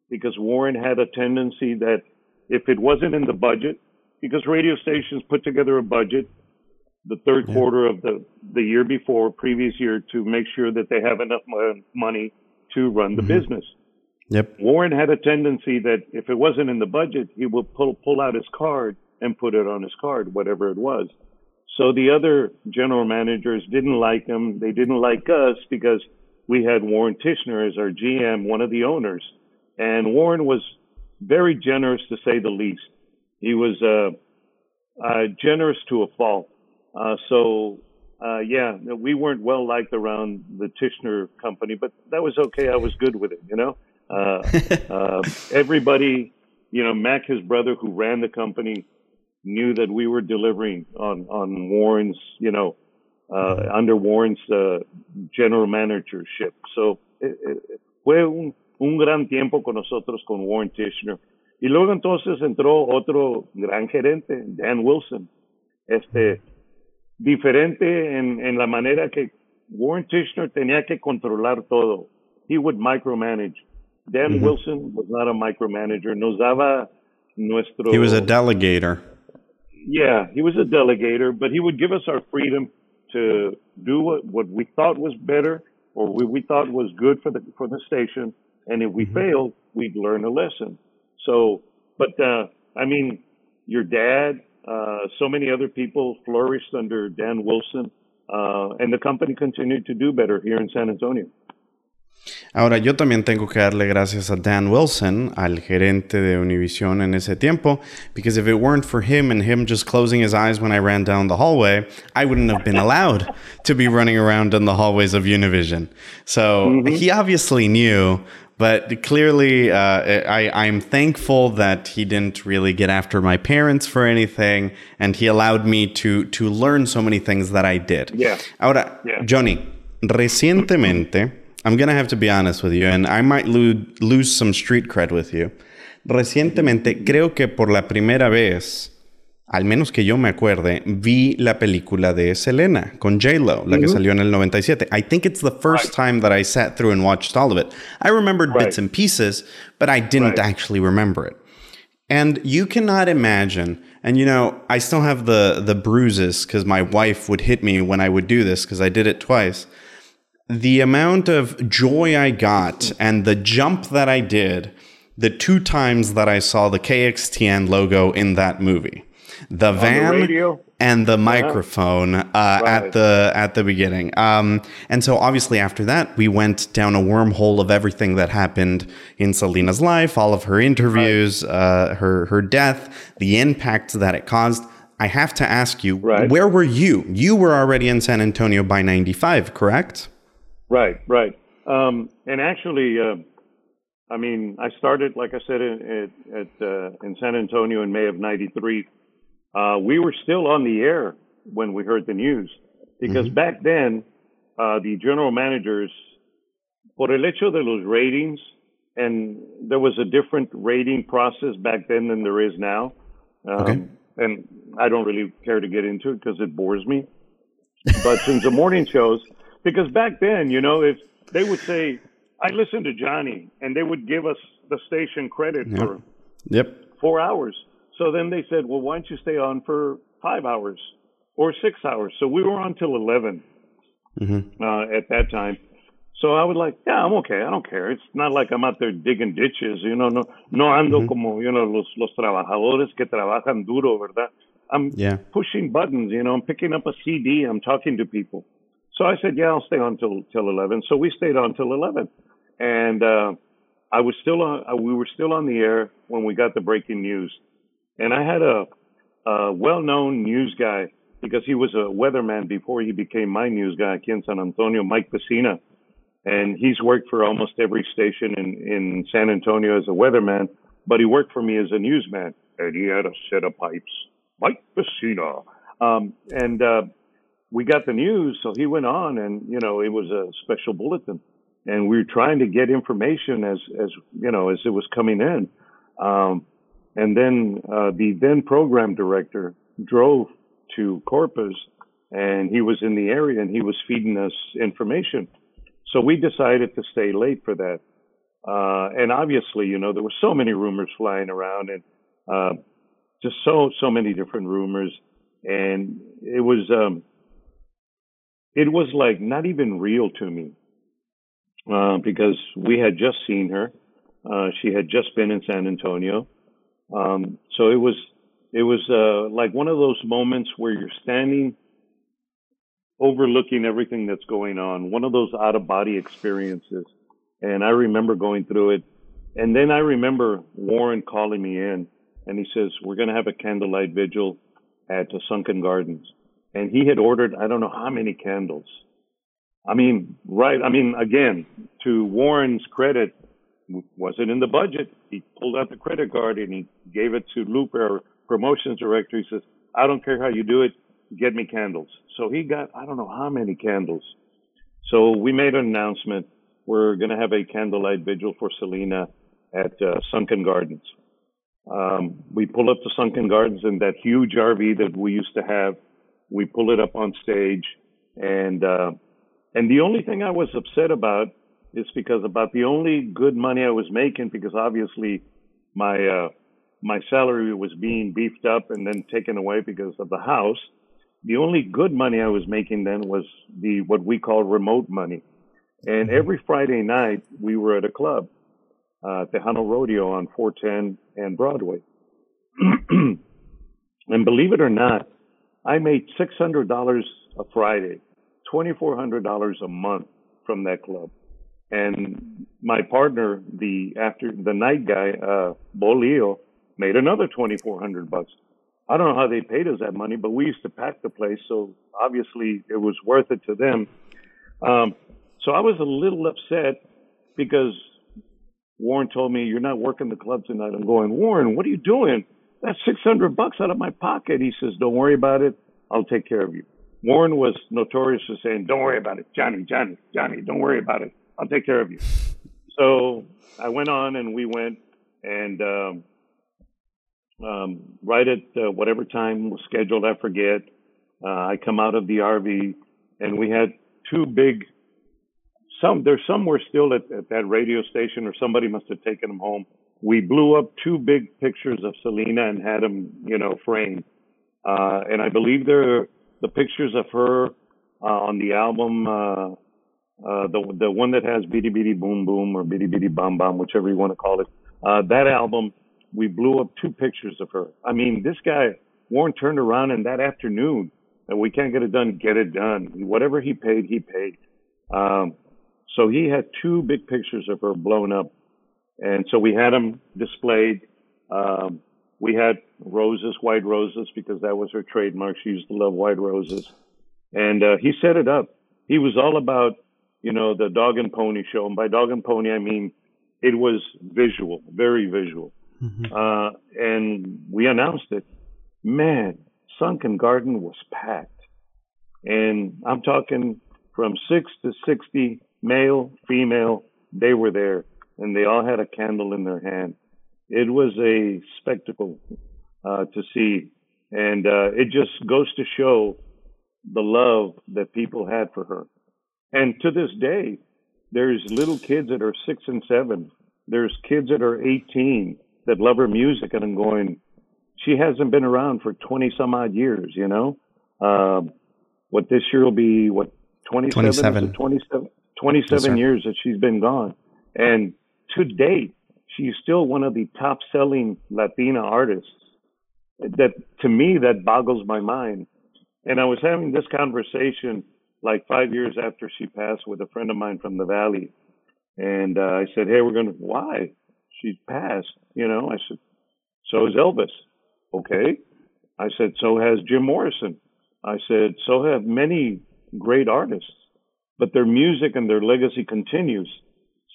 because Warren had a tendency that if it wasn't in the budget, because radio stations put together a budget the third yeah. quarter of the, the year before, previous year, to make sure that they have enough money to run the mm-hmm. business. Yep. Warren had a tendency that if it wasn't in the budget, he would pull pull out his card and put it on his card, whatever it was. So the other general managers didn't like him. They didn't like us because we had Warren Tichenor as our GM, one of the owners, and Warren was very generous to say the least. He was uh, uh, generous to a fault. Uh, so, uh, yeah, we weren't well liked around the Tichenor company, but that was okay. I was good with it, you know. Uh, uh, everybody, you know, Mac, his brother, who ran the company, knew that we were delivering on on Warren's, you know, uh, under Warren's uh, general managership. So, it, it, fue un, un gran tiempo con nosotros con Warren Tichenor. Y luego entonces entró otro gran gerente, Dan Wilson, este, diferente en, en la manera que Warren Tichenor tenía que controlar todo. He would micromanage. Dan Wilson was not a micromanager. Nos daba nuestro. He was a delegator. Yeah, he was a delegator, but he would give us our freedom to do what, what we thought was better or we, we thought was good for the for the station. And if we mm-hmm. failed, we'd learn a lesson. So, but uh, I mean, your dad, uh, so many other people flourished under Dan Wilson, uh, and the company continued to do better here in San Antonio. Ahora, yo también tengo que darle gracias a Dan Wilson, al gerente de Univision en ese tiempo, because if it weren't for him and him just closing his eyes when I ran down the hallway, I wouldn't have been allowed to be running around in the hallways of Univision. So mm-hmm. he obviously knew, but clearly, uh, I, I'm thankful that he didn't really get after my parents for anything, and he allowed me to to learn so many things that I did. Yeah. Ahora, yeah. Johnny, recientemente. I'm going to have to be honest with you, and I might lose, lose some street cred with you. Recientemente, creo que por la primera vez, al menos que yo me acuerde, vi la película de Selena con J-Lo, la que salió en el 97. I think it's the first time that I sat through and watched all of it. I remembered bits and pieces, but I didn't actually remember it. And you cannot imagine, and you know, I still have the the bruises because my wife would hit me when I would do this because I did it twice the amount of joy I got mm. and the jump that I did the two times that I saw the KXTN logo in that movie. The van the and the uh-huh. microphone uh, right. at the at the beginning. Um, and so obviously after that we went down a wormhole of everything that happened in Selena's life, all of her interviews, right. uh, her her death, the impact that it caused. I have to ask you, right. where were you? You were already in San Antonio by 95, correct? Right, right. Um, and actually, uh, I mean, I started, like I said, at, at uh, in San Antonio in May of '93. Uh, we were still on the air when we heard the news because mm-hmm. back then, uh, the general managers, por el hecho de los ratings, and there was a different rating process back then than there is now. Um, okay. And I don't really care to get into it because it bores me. But since the morning shows, because back then, you know, if they would say, I listened to Johnny, and they would give us the station credit yep. for yep. four hours. So then they said, well, why don't you stay on for five hours or six hours? So we were on till 11 mm-hmm. uh, at that time. So I was like, yeah, I'm okay. I don't care. It's not like I'm out there digging ditches, you know, no, no ando mm-hmm. como, you know, los, los trabajadores que trabajan duro, ¿verdad? I'm yeah. pushing buttons, you know, I'm picking up a CD, I'm talking to people. So I said, yeah, I'll stay on till, till 11. So we stayed on till 11. And, uh, I was still on, uh, we were still on the air when we got the breaking news. And I had a, a well-known news guy because he was a weatherman before he became my news guy in San Antonio, Mike Pacina. And he's worked for almost every station in, in San Antonio as a weatherman, but he worked for me as a newsman. And he had a set of pipes. Mike Pacina. Um, and, uh, we got the news, so he went on, and you know it was a special bulletin, and we were trying to get information as as you know as it was coming in, um, and then uh, the then program director drove to Corpus, and he was in the area, and he was feeding us information, so we decided to stay late for that, uh, and obviously, you know, there were so many rumors flying around, and uh, just so so many different rumors, and it was. Um, it was like not even real to me uh, because we had just seen her. Uh, she had just been in San Antonio, um, so it was it was uh, like one of those moments where you're standing overlooking everything that's going on. One of those out of body experiences, and I remember going through it. And then I remember Warren calling me in, and he says, "We're going to have a candlelight vigil at the Sunken Gardens." and he had ordered I don't know how many candles. I mean, right? I mean, again, to Warren's credit, wasn't in the budget. He pulled out the credit card and he gave it to Lupe, our promotions director. He says, "I don't care how you do it, get me candles." So he got I don't know how many candles. So we made an announcement. We're going to have a candlelight vigil for Selena at uh, Sunken Gardens. Um, we pull up to Sunken Gardens in that huge RV that we used to have. We pull it up on stage, and uh, and the only thing I was upset about is because about the only good money I was making because obviously my uh, my salary was being beefed up and then taken away because of the house. The only good money I was making then was the what we call remote money. And mm-hmm. every Friday night we were at a club, uh, Tejano Rodeo on 410 and Broadway. and believe it or not, I made $600 a Friday, $2,400 a month from that club. And my partner, the after the night guy, uh, Bolio, made another 2,400 bucks. I don't know how they paid us that money, but we used to pack the place, so obviously it was worth it to them. Um, so I was a little upset because Warren told me, You're not working the club tonight. I'm going, Warren, what are you doing? That's 600 bucks out of my pocket. He says, Don't worry about it. I'll take care of you. Warren was notorious for saying, Don't worry about it. Johnny, Johnny, Johnny, don't worry about it. I'll take care of you. So I went on and we went and, um, um, right at uh, whatever time was scheduled, I forget. Uh, I come out of the RV and we had two big some there's some were still at, at that radio station, or somebody must have taken them home. We blew up two big pictures of Selena and had them, you know, framed. Uh, and I believe they're the pictures of her uh, on the album, uh, the the one that has Bidi Bidi Boom Boom or Bidi Bidi Bam Bam, whichever you want to call it. Uh, that album, we blew up two pictures of her. I mean, this guy Warren turned around and that afternoon, and we can't get it done, get it done. Whatever he paid, he paid. Um, so he had two big pictures of her blown up. And so we had them displayed. Um, we had roses, white roses, because that was her trademark. She used to love white roses. And uh, he set it up. He was all about, you know, the dog and pony show. And by dog and pony, I mean it was visual, very visual. Mm-hmm. Uh, and we announced it. Man, Sunken Garden was packed. And I'm talking from six to 60 male, female, they were there and they all had a candle in their hand. It was a spectacle uh, to see. And uh, it just goes to show the love that people had for her. And to this day, there's little kids that are six and seven. There's kids that are 18 that love her music. And I'm going, she hasn't been around for 20 some odd years, you know? Uh, what this year will be, what, 27? 27. 27, 27 yes, years that she's been gone. And to date, she's still one of the top selling Latina artists. That to me, that boggles my mind. And I was having this conversation like five years after she passed with a friend of mine from the Valley. And uh, I said, Hey, we're going to, why? She's passed. You know, I said, So is Elvis. Okay. I said, So has Jim Morrison. I said, So have many great artists but their music and their legacy continues.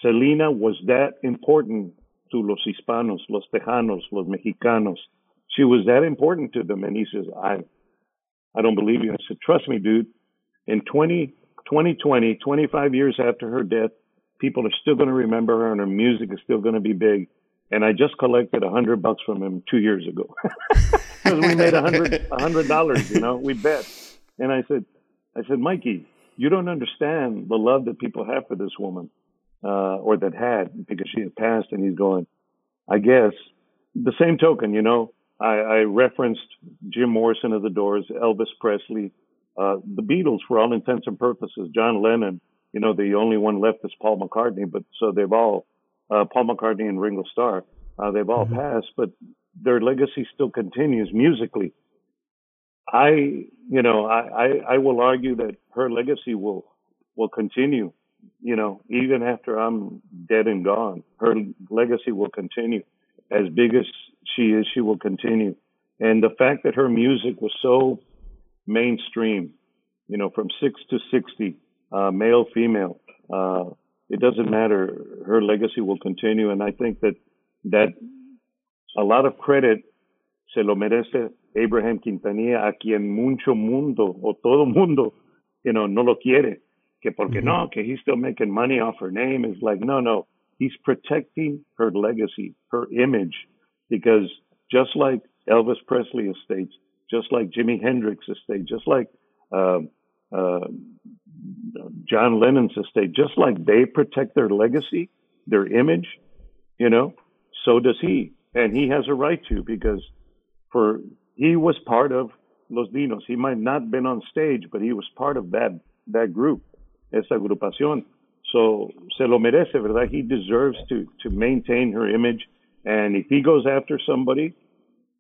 Selena was that important to los hispanos, los tejanos, los mexicanos. She was that important to them. And he says, I, I don't believe you. I said, trust me, dude. In 20, 2020, 25 years after her death, people are still going to remember her and her music is still going to be big. And I just collected a hundred bucks from him two years ago because we made a hundred, a hundred dollars, you know, we bet. And I said, I said, Mikey, you don't understand the love that people have for this woman, uh, or that had because she had passed. And he's going, I guess the same token, you know, I, I referenced Jim Morrison of the Doors, Elvis Presley, uh, the Beatles for all intents and purposes, John Lennon, you know, the only one left is Paul McCartney, but so they've all, uh, Paul McCartney and Ringo Starr, uh, they've all mm-hmm. passed, but their legacy still continues musically. I, you know, I, I, I will argue that her legacy will will continue. You know, even after I'm dead and gone, her legacy will continue. As big as she is, she will continue. And the fact that her music was so mainstream, you know, from six to sixty, uh, male, female, uh, it doesn't matter. Her legacy will continue, and I think that that a lot of credit se lo merece Abraham Quintanilla, a quien mucho mundo o todo mundo, you know, no lo quiere. Que porque mm-hmm. no, que he's still making money off her name. Is like, no, no. He's protecting her legacy, her image. because just like Elvis Presley estates, just like Jimi Hendrix estate, just like uh, uh, John Lennon's estate, just like they protect their legacy, their image, you know, so does he, and he has a right to because for he was part of Los Dinos. He might not have been on stage, but he was part of that that group, esa agrupación. So se lo merece, ¿verdad? He deserves to to maintain her image, and if he goes after somebody,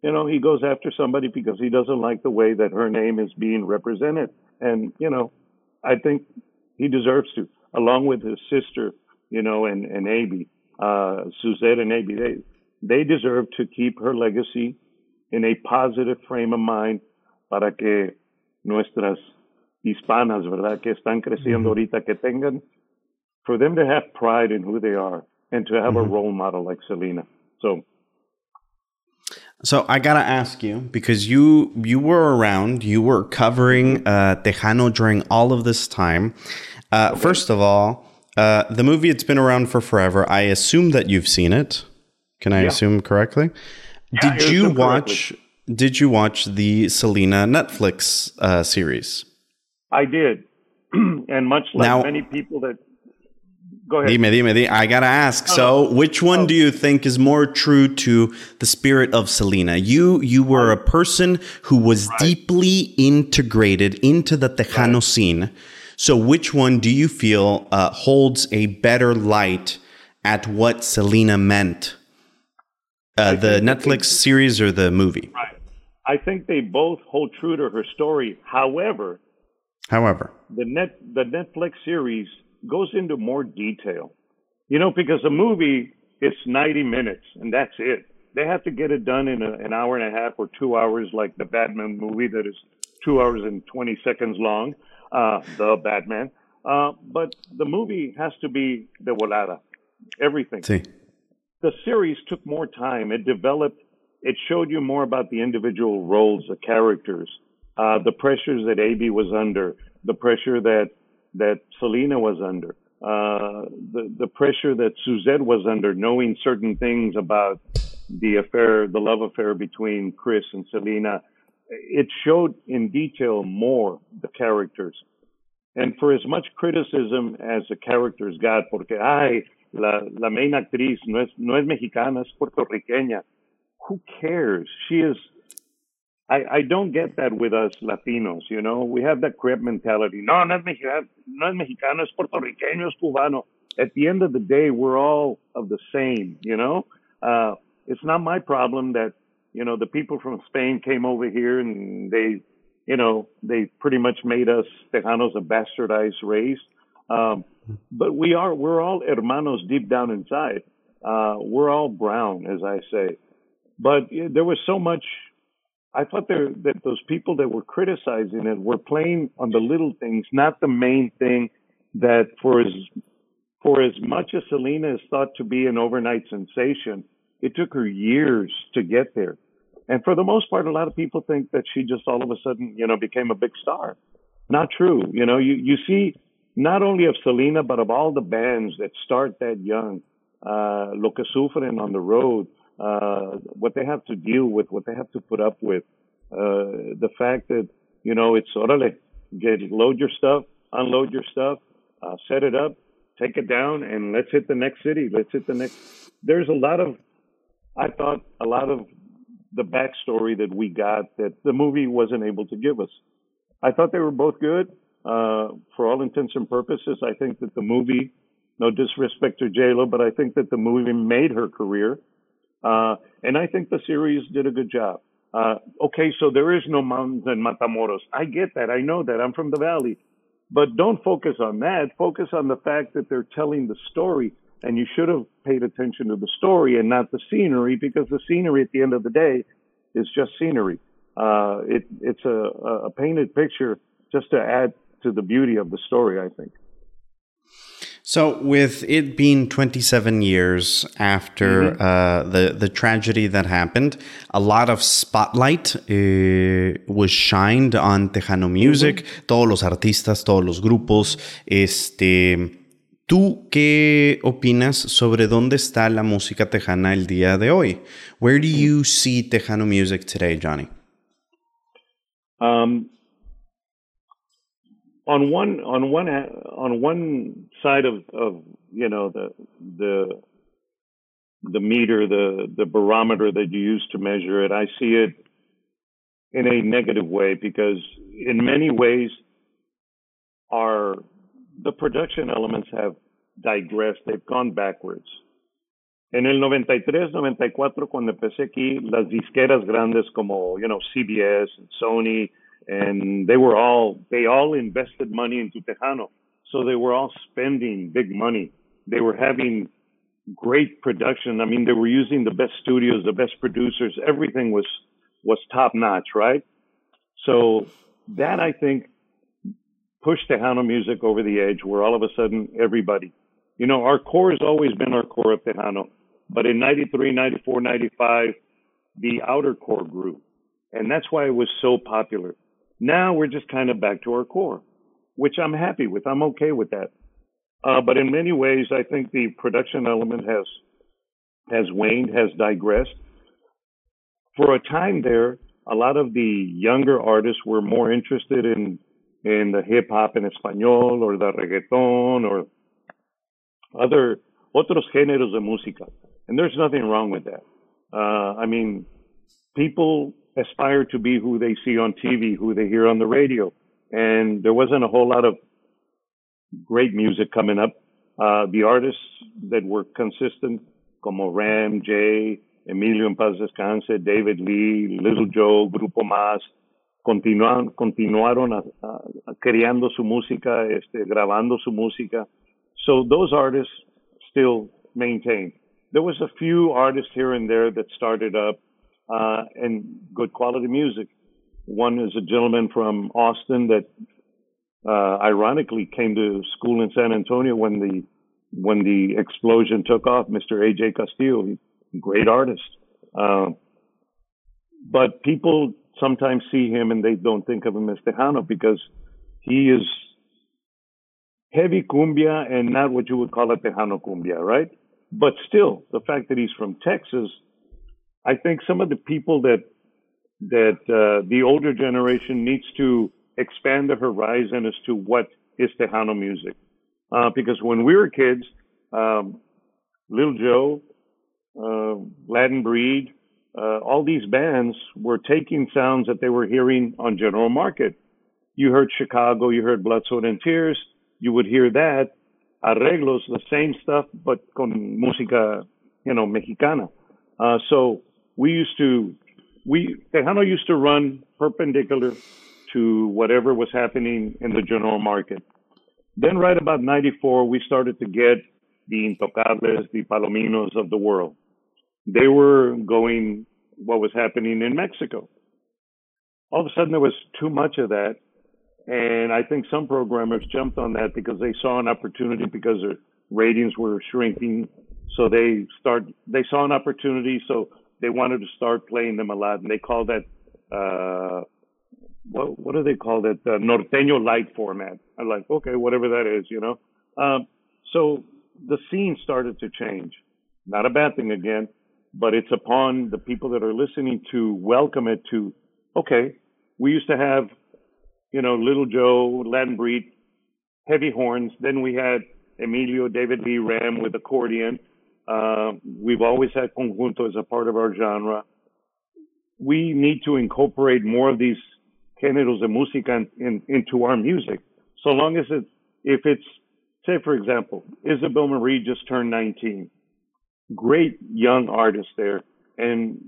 you know, he goes after somebody because he doesn't like the way that her name is being represented, and you know, I think he deserves to, along with his sister, you know, and and Abby, uh, Suzette and Abby. They they deserve to keep her legacy in a positive frame of mind para que nuestras hispanas, ¿verdad? Que están creciendo ahorita, que tengan, for them to have pride in who they are and to have a role model like Selena. So, so I gotta ask you because you you were around, you were covering uh, Tejano during all of this time. Uh. First of all, uh, the movie it's been around for forever. I assume that you've seen it. Can I yeah. assume correctly? Yeah, Did you watch? Correctly. Did you watch the Selena Netflix uh, series? I did, and much like now, many people that. Go ahead. Dime, dime, dime. I gotta ask. Oh, so, which one oh. do you think is more true to the spirit of Selena? You, you were a person who was right. deeply integrated into the Tejano right. scene. So, which one do you feel uh, holds a better light at what Selena meant? Uh, the Netflix series or the movie? Right. I think they both hold true to her story. However, however, the net the Netflix series goes into more detail. You know, because a movie it's 90 minutes and that's it. They have to get it done in a, an hour and a half or two hours, like the Batman movie that is two hours and 20 seconds long. Uh, the Batman. Uh, but the movie has to be de volada, everything. Sí. The series took more time. It developed it showed you more about the individual roles, the characters, uh, the pressures that Abby was under, the pressure that that Selena was under, uh, the the pressure that Suzette was under, knowing certain things about the affair, the love affair between Chris and Selena. It showed in detail more the characters. And for as much criticism as the characters got, porque, ay, la, la main actriz no es, no es mexicana, es puertorriqueña who cares? She is. I, I don't get that with us Latinos, you know. We have that crap mentality. No, no es mexicano, no es mexicano, es puertorriqueño, es cubano. At the end of the day, we're all of the same, you know. Uh, it's not my problem that you know the people from Spain came over here and they, you know, they pretty much made us Tejanos a bastardized race. Um, but we are we're all hermanos deep down inside. Uh, we're all brown, as I say. But there was so much. I thought that those people that were criticizing it were playing on the little things, not the main thing. That for as for as much as Selena is thought to be an overnight sensation, it took her years to get there. And for the most part, a lot of people think that she just all of a sudden, you know, became a big star. Not true. You know, you, you see not only of Selena, but of all the bands that start that young, uh, Lo que sufren on the road, uh, what they have to deal with, what they have to put up with. Uh, the fact that, you know, it's orale, get, load your stuff, unload your stuff, uh, set it up, take it down, and let's hit the next city. Let's hit the next. There's a lot of, I thought, a lot of the backstory that we got that the movie wasn't able to give us. I thought they were both good. Uh, for all intents and purposes, I think that the movie, no disrespect to JLo, but I think that the movie made her career. Uh, and I think the series did a good job. Uh, okay, so there is no mountains in Matamoros. I get that. I know that. I'm from the valley. But don't focus on that. Focus on the fact that they're telling the story. And you should have paid attention to the story and not the scenery because the scenery at the end of the day is just scenery. Uh, it, it's a, a painted picture just to add to the beauty of the story, I think. So, with it being 27 years after mm-hmm. uh, the the tragedy that happened, a lot of spotlight uh, was shined on Tejano music. Mm-hmm. Todos los artistas, todos los grupos, este ¿Tú qué opinas sobre dónde está la música tejana el día de hoy? Where do you see Tejano music today, Johnny? Um, on one on one on one side of, of you know the the the meter the the barometer that you use to measure it, I see it in a negative way because in many ways our the production elements have digressed, they've gone backwards. En el 93, 94, cuando empecé aquí, las disqueras grandes como, you know, CBS and Sony, and they were all, they all invested money into Tejano. So they were all spending big money. They were having great production. I mean, they were using the best studios, the best producers. Everything was, was top notch, right? So that I think pushed Tejano music over the edge where all of a sudden everybody, you know, our core has always been our core of Tejano, but in 93, 94, 95, the outer core grew. And that's why it was so popular. Now we're just kind of back to our core, which I'm happy with. I'm okay with that. Uh, but in many ways, I think the production element has has waned, has digressed. For a time there, a lot of the younger artists were more interested in in the hip hop en español or the reggaeton or other otros géneros de música. And there's nothing wrong with that. Uh, I mean, people aspire to be who they see on TV, who they hear on the radio. And there wasn't a whole lot of great music coming up. Uh, the artists that were consistent, como Ram, Jay, Emilio en paz descanse, David Lee, Little Joe, Grupo Mazz, continuaron, continuaron a, a, creando su música, este, grabando su música. So those artists still maintain. There was a few artists here and there that started up uh, and good quality music. One is a gentleman from Austin that uh, ironically came to school in San Antonio when the when the explosion took off. Mr. AJ Castillo, great artist. Uh, but people sometimes see him and they don't think of him as Tejano because he is heavy cumbia and not what you would call a Tejano cumbia, right? But still, the fact that he's from Texas, I think some of the people that that uh, the older generation needs to expand the horizon as to what is Tejano music, uh, because when we were kids, um, Little Joe, uh, Latin Breed, uh, all these bands were taking sounds that they were hearing on general market. You heard Chicago, you heard Blood, Sweat, and Tears. You would hear that arreglos, the same stuff, but con música, you know, mexicana. Uh, so we used to, we Tejano used to run perpendicular to whatever was happening in the general market. Then, right about '94, we started to get the Intocables, the Palominos of the world they were going what was happening in Mexico. All of a sudden, there was too much of that. And I think some programmers jumped on that because they saw an opportunity because their ratings were shrinking. So they start, they saw an opportunity. So they wanted to start playing them a lot. And they called that, uh, what, what do they call that? The Norteño light format. I'm like, okay, whatever that is, you know? Um, so the scene started to change. Not a bad thing again but it's upon the people that are listening to welcome it to, okay, we used to have, you know, Little Joe, Latin Breed, heavy horns. Then we had Emilio, David Lee Ram with accordion. Uh, we've always had conjunto as a part of our genre. We need to incorporate more of these géneros de música in, in, into our music. So long as it, if it's, say for example, Isabel Marie just turned 19 great young artist there, and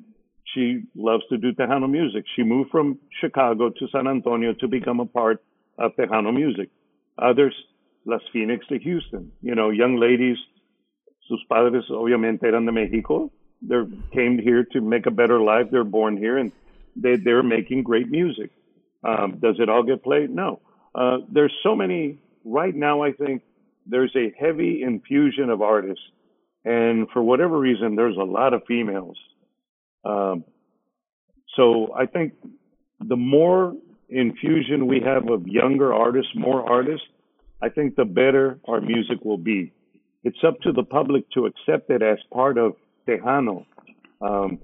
she loves to do Tejano music. She moved from Chicago to San Antonio to become a part of Tejano music. Others, Las Phoenix de Houston, you know, young ladies, sus padres obviamente eran de Mexico. They came here to make a better life. They're born here and they, they're making great music. Um, does it all get played? No. Uh, there's so many, right now, I think there's a heavy infusion of artists and for whatever reason, there's a lot of females. Um, so I think the more infusion we have of younger artists, more artists, I think the better our music will be. It's up to the public to accept it as part of Tejano. Um,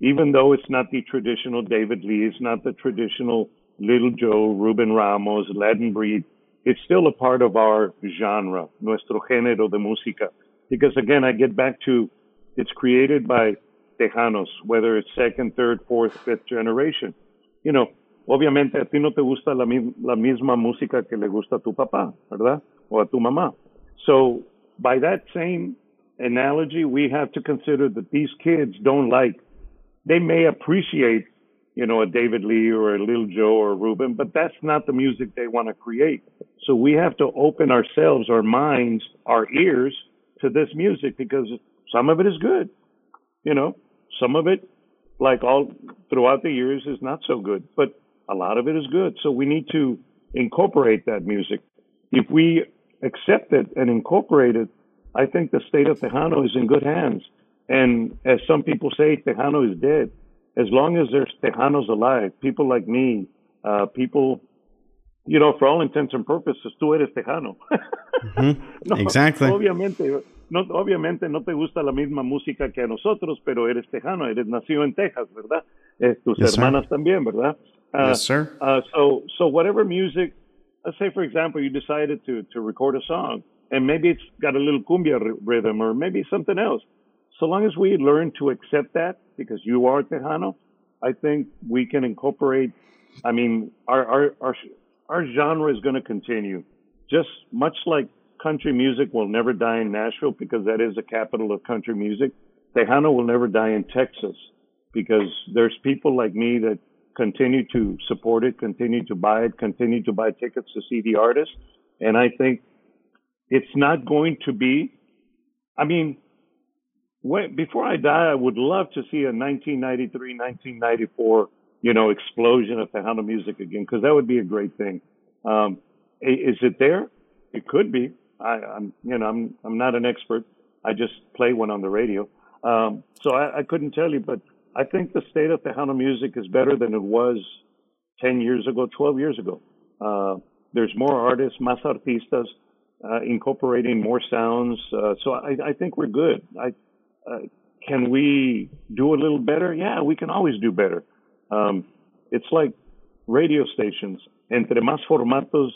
even though it's not the traditional David Lee, it's not the traditional Little Joe, Ruben Ramos, Latin Breed, it's still a part of our genre, nuestro género de música. Because again, I get back to it's created by Tejanos, whether it's second, third, fourth, fifth generation. You know, obviamente a ti no te gusta la, la misma música que le gusta a tu papá, ¿verdad? O a tu mamá. So, by that same analogy, we have to consider that these kids don't like, they may appreciate, you know, a David Lee or a Little Joe or Ruben, but that's not the music they want to create. So we have to open ourselves, our minds, our ears to this music because some of it is good, you know, some of it, like all throughout the years, is not so good, but a lot of it is good. So we need to incorporate that music. If we accept it and incorporate it, I think the state of Tejano is in good hands. And as some people say, Tejano is dead. As long as there's Tejanos alive, people like me, uh, people, you know, for all intents and purposes, tú eres Tejano. mm-hmm. no, exactly. Obviamente, no, obviamente no te gusta la misma música que a nosotros, pero eres Tejano, eres nacido en Texas, ¿verdad? Eh, tus yes, hermanas sir. también, ¿verdad? Uh, yes, sir. Uh, so, so whatever music, let's say, for example, you decided to, to record a song, and maybe it's got a little cumbia r- rhythm or maybe something else. So long as we learn to accept that, because you are Tejano, I think we can incorporate. I mean, our our our, our genre is going to continue, just much like country music will never die in Nashville because that is the capital of country music. Tejano will never die in Texas because there's people like me that continue to support it, continue to buy it, continue to buy tickets to see the artist. And I think it's not going to be, I mean, when, before I die, I would love to see a 1993, 1994, you know, explosion of the Tejano music again, because that would be a great thing. Um, is it there? It could be. I, I'm, you know, I'm, I'm not an expert. I just play one on the radio. Um, so I, I couldn't tell you, but I think the state of Tejano music is better than it was 10 years ago, 12 years ago. Uh, there's more artists, más artistas, uh, incorporating more sounds. Uh, so I, I think we're good. I, uh, can we do a little better? Yeah, we can always do better. Um, it's like radio stations. Entre más formatos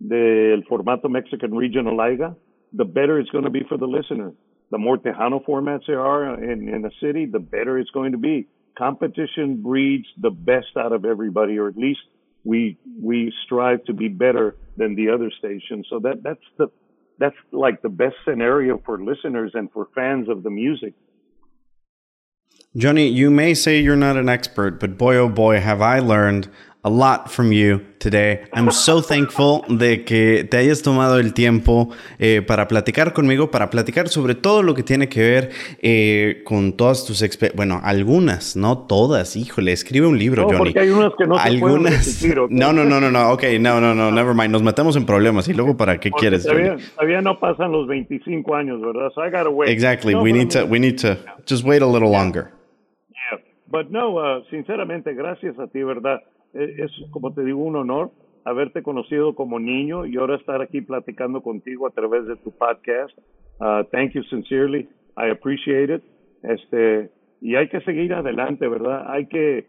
del formato Mexican regional haya, the better it's going to be for the listener the more Tejano formats there are in, in a city, the better it's going to be. Competition breeds the best out of everybody, or at least we we strive to be better than the other stations. So that that's the that's like the best scenario for listeners and for fans of the music. Jonny, you may say you're not an expert, but boy oh boy, have I learned a lot from you today. I'm so thankful de que te hayas tomado el tiempo eh, para platicar conmigo, para platicar sobre todo lo que tiene que ver eh, con todas tus experiencias. Bueno, algunas, no todas. Híjole, escribe un libro, no, Johnny. Porque hay unas que no algunas... se No, no, no, no, no. Ok, no, no, no, never mind. Nos metemos en problemas. ¿Y luego para qué porque quieres? Todavía, todavía, no pasan los 25 años, ¿verdad? So I gotta wait. Exactly. No, we, need to, we need to just wait a little yeah. longer. Yeah. But no, uh, sinceramente, gracias a ti, ¿verdad? Es, como te digo, un honor haberte conocido como niño y ahora estar aquí platicando contigo a través de tu podcast. Uh, thank you sincerely. I appreciate it. Este, y hay que seguir adelante, ¿verdad? Hay que,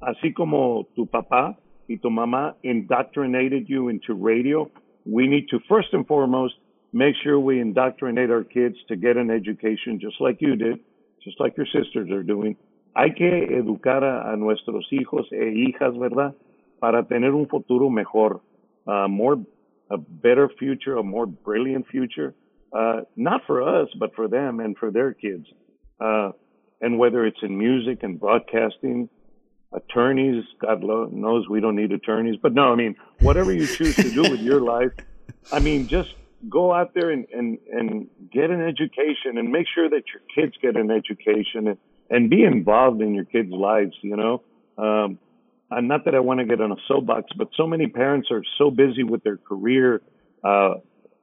así como tu papá y tu mamá indoctrinated you into radio, we need to first and foremost make sure we indoctrinate our kids to get an education just like you did, just like your sisters are doing. Hay que educar a, a nuestros hijos e hijas, ¿verdad? Para tener un futuro mejor, uh, more, a better future, a more brilliant future, uh, not for us, but for them and for their kids. Uh, and whether it's in music and broadcasting, attorneys, God knows we don't need attorneys, but no, I mean, whatever you choose to do with your life, I mean, just go out there and, and, and get an education and make sure that your kids get an education and, and be involved in your kids' lives, you know. Um, not that I want to get on a soapbox, but so many parents are so busy with their career, uh,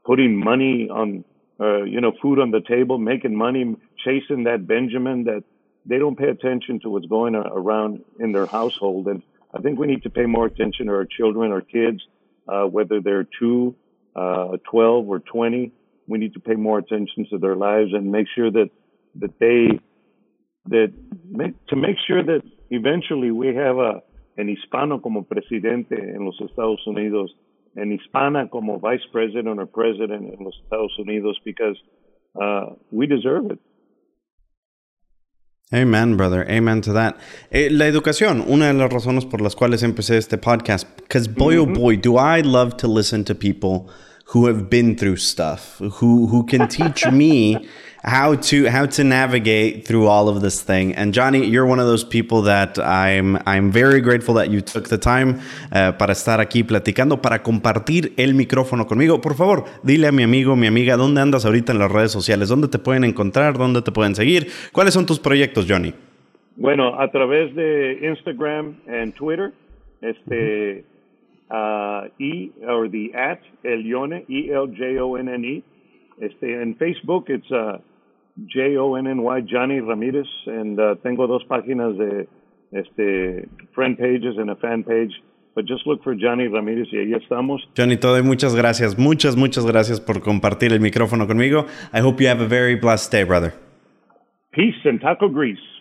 putting money on, uh, you know, food on the table, making money, chasing that Benjamin that they don't pay attention to what's going around in their household. And I think we need to pay more attention to our children, our kids, uh, whether they're two, uh, 12 or 20. We need to pay more attention to their lives and make sure that that they that make, to make sure that eventually we have a an hispano como presidente en los Estados Unidos, an hispana como vice president or president en los Estados Unidos because uh, we deserve it. Amen, brother. Amen to that. Eh, la educación, una de las razones por las cuales empecé este podcast, because boy oh boy, do I love to listen to people who have been through stuff, who who can teach me how to how to navigate through all of this thing. And Johnny, you're one of those people that I'm I'm very grateful that you took the time uh, para estar aquí platicando, para compartir el micrófono conmigo. Por favor, dile a mi amigo, mi amiga, dónde andas ahorita en las redes sociales, dónde te pueden encontrar, dónde te pueden seguir, cuáles son tus proyectos, Johnny. Bueno, a través de Instagram y Twitter, este, uh, e or the at Elione, E L J O N N E. Este, en Facebook, it's uh, J-O-N-N-Y, Jonny Ramírez, and uh, tengo dos páginas de este, friend pages and a fan page. But just look for Jonny Ramírez y ahí estamos. Jonny Todo, muchas gracias. Muchas, muchas gracias por compartir el micrófono conmigo. I hope you have a very blessed day, brother. Peace and taco grease.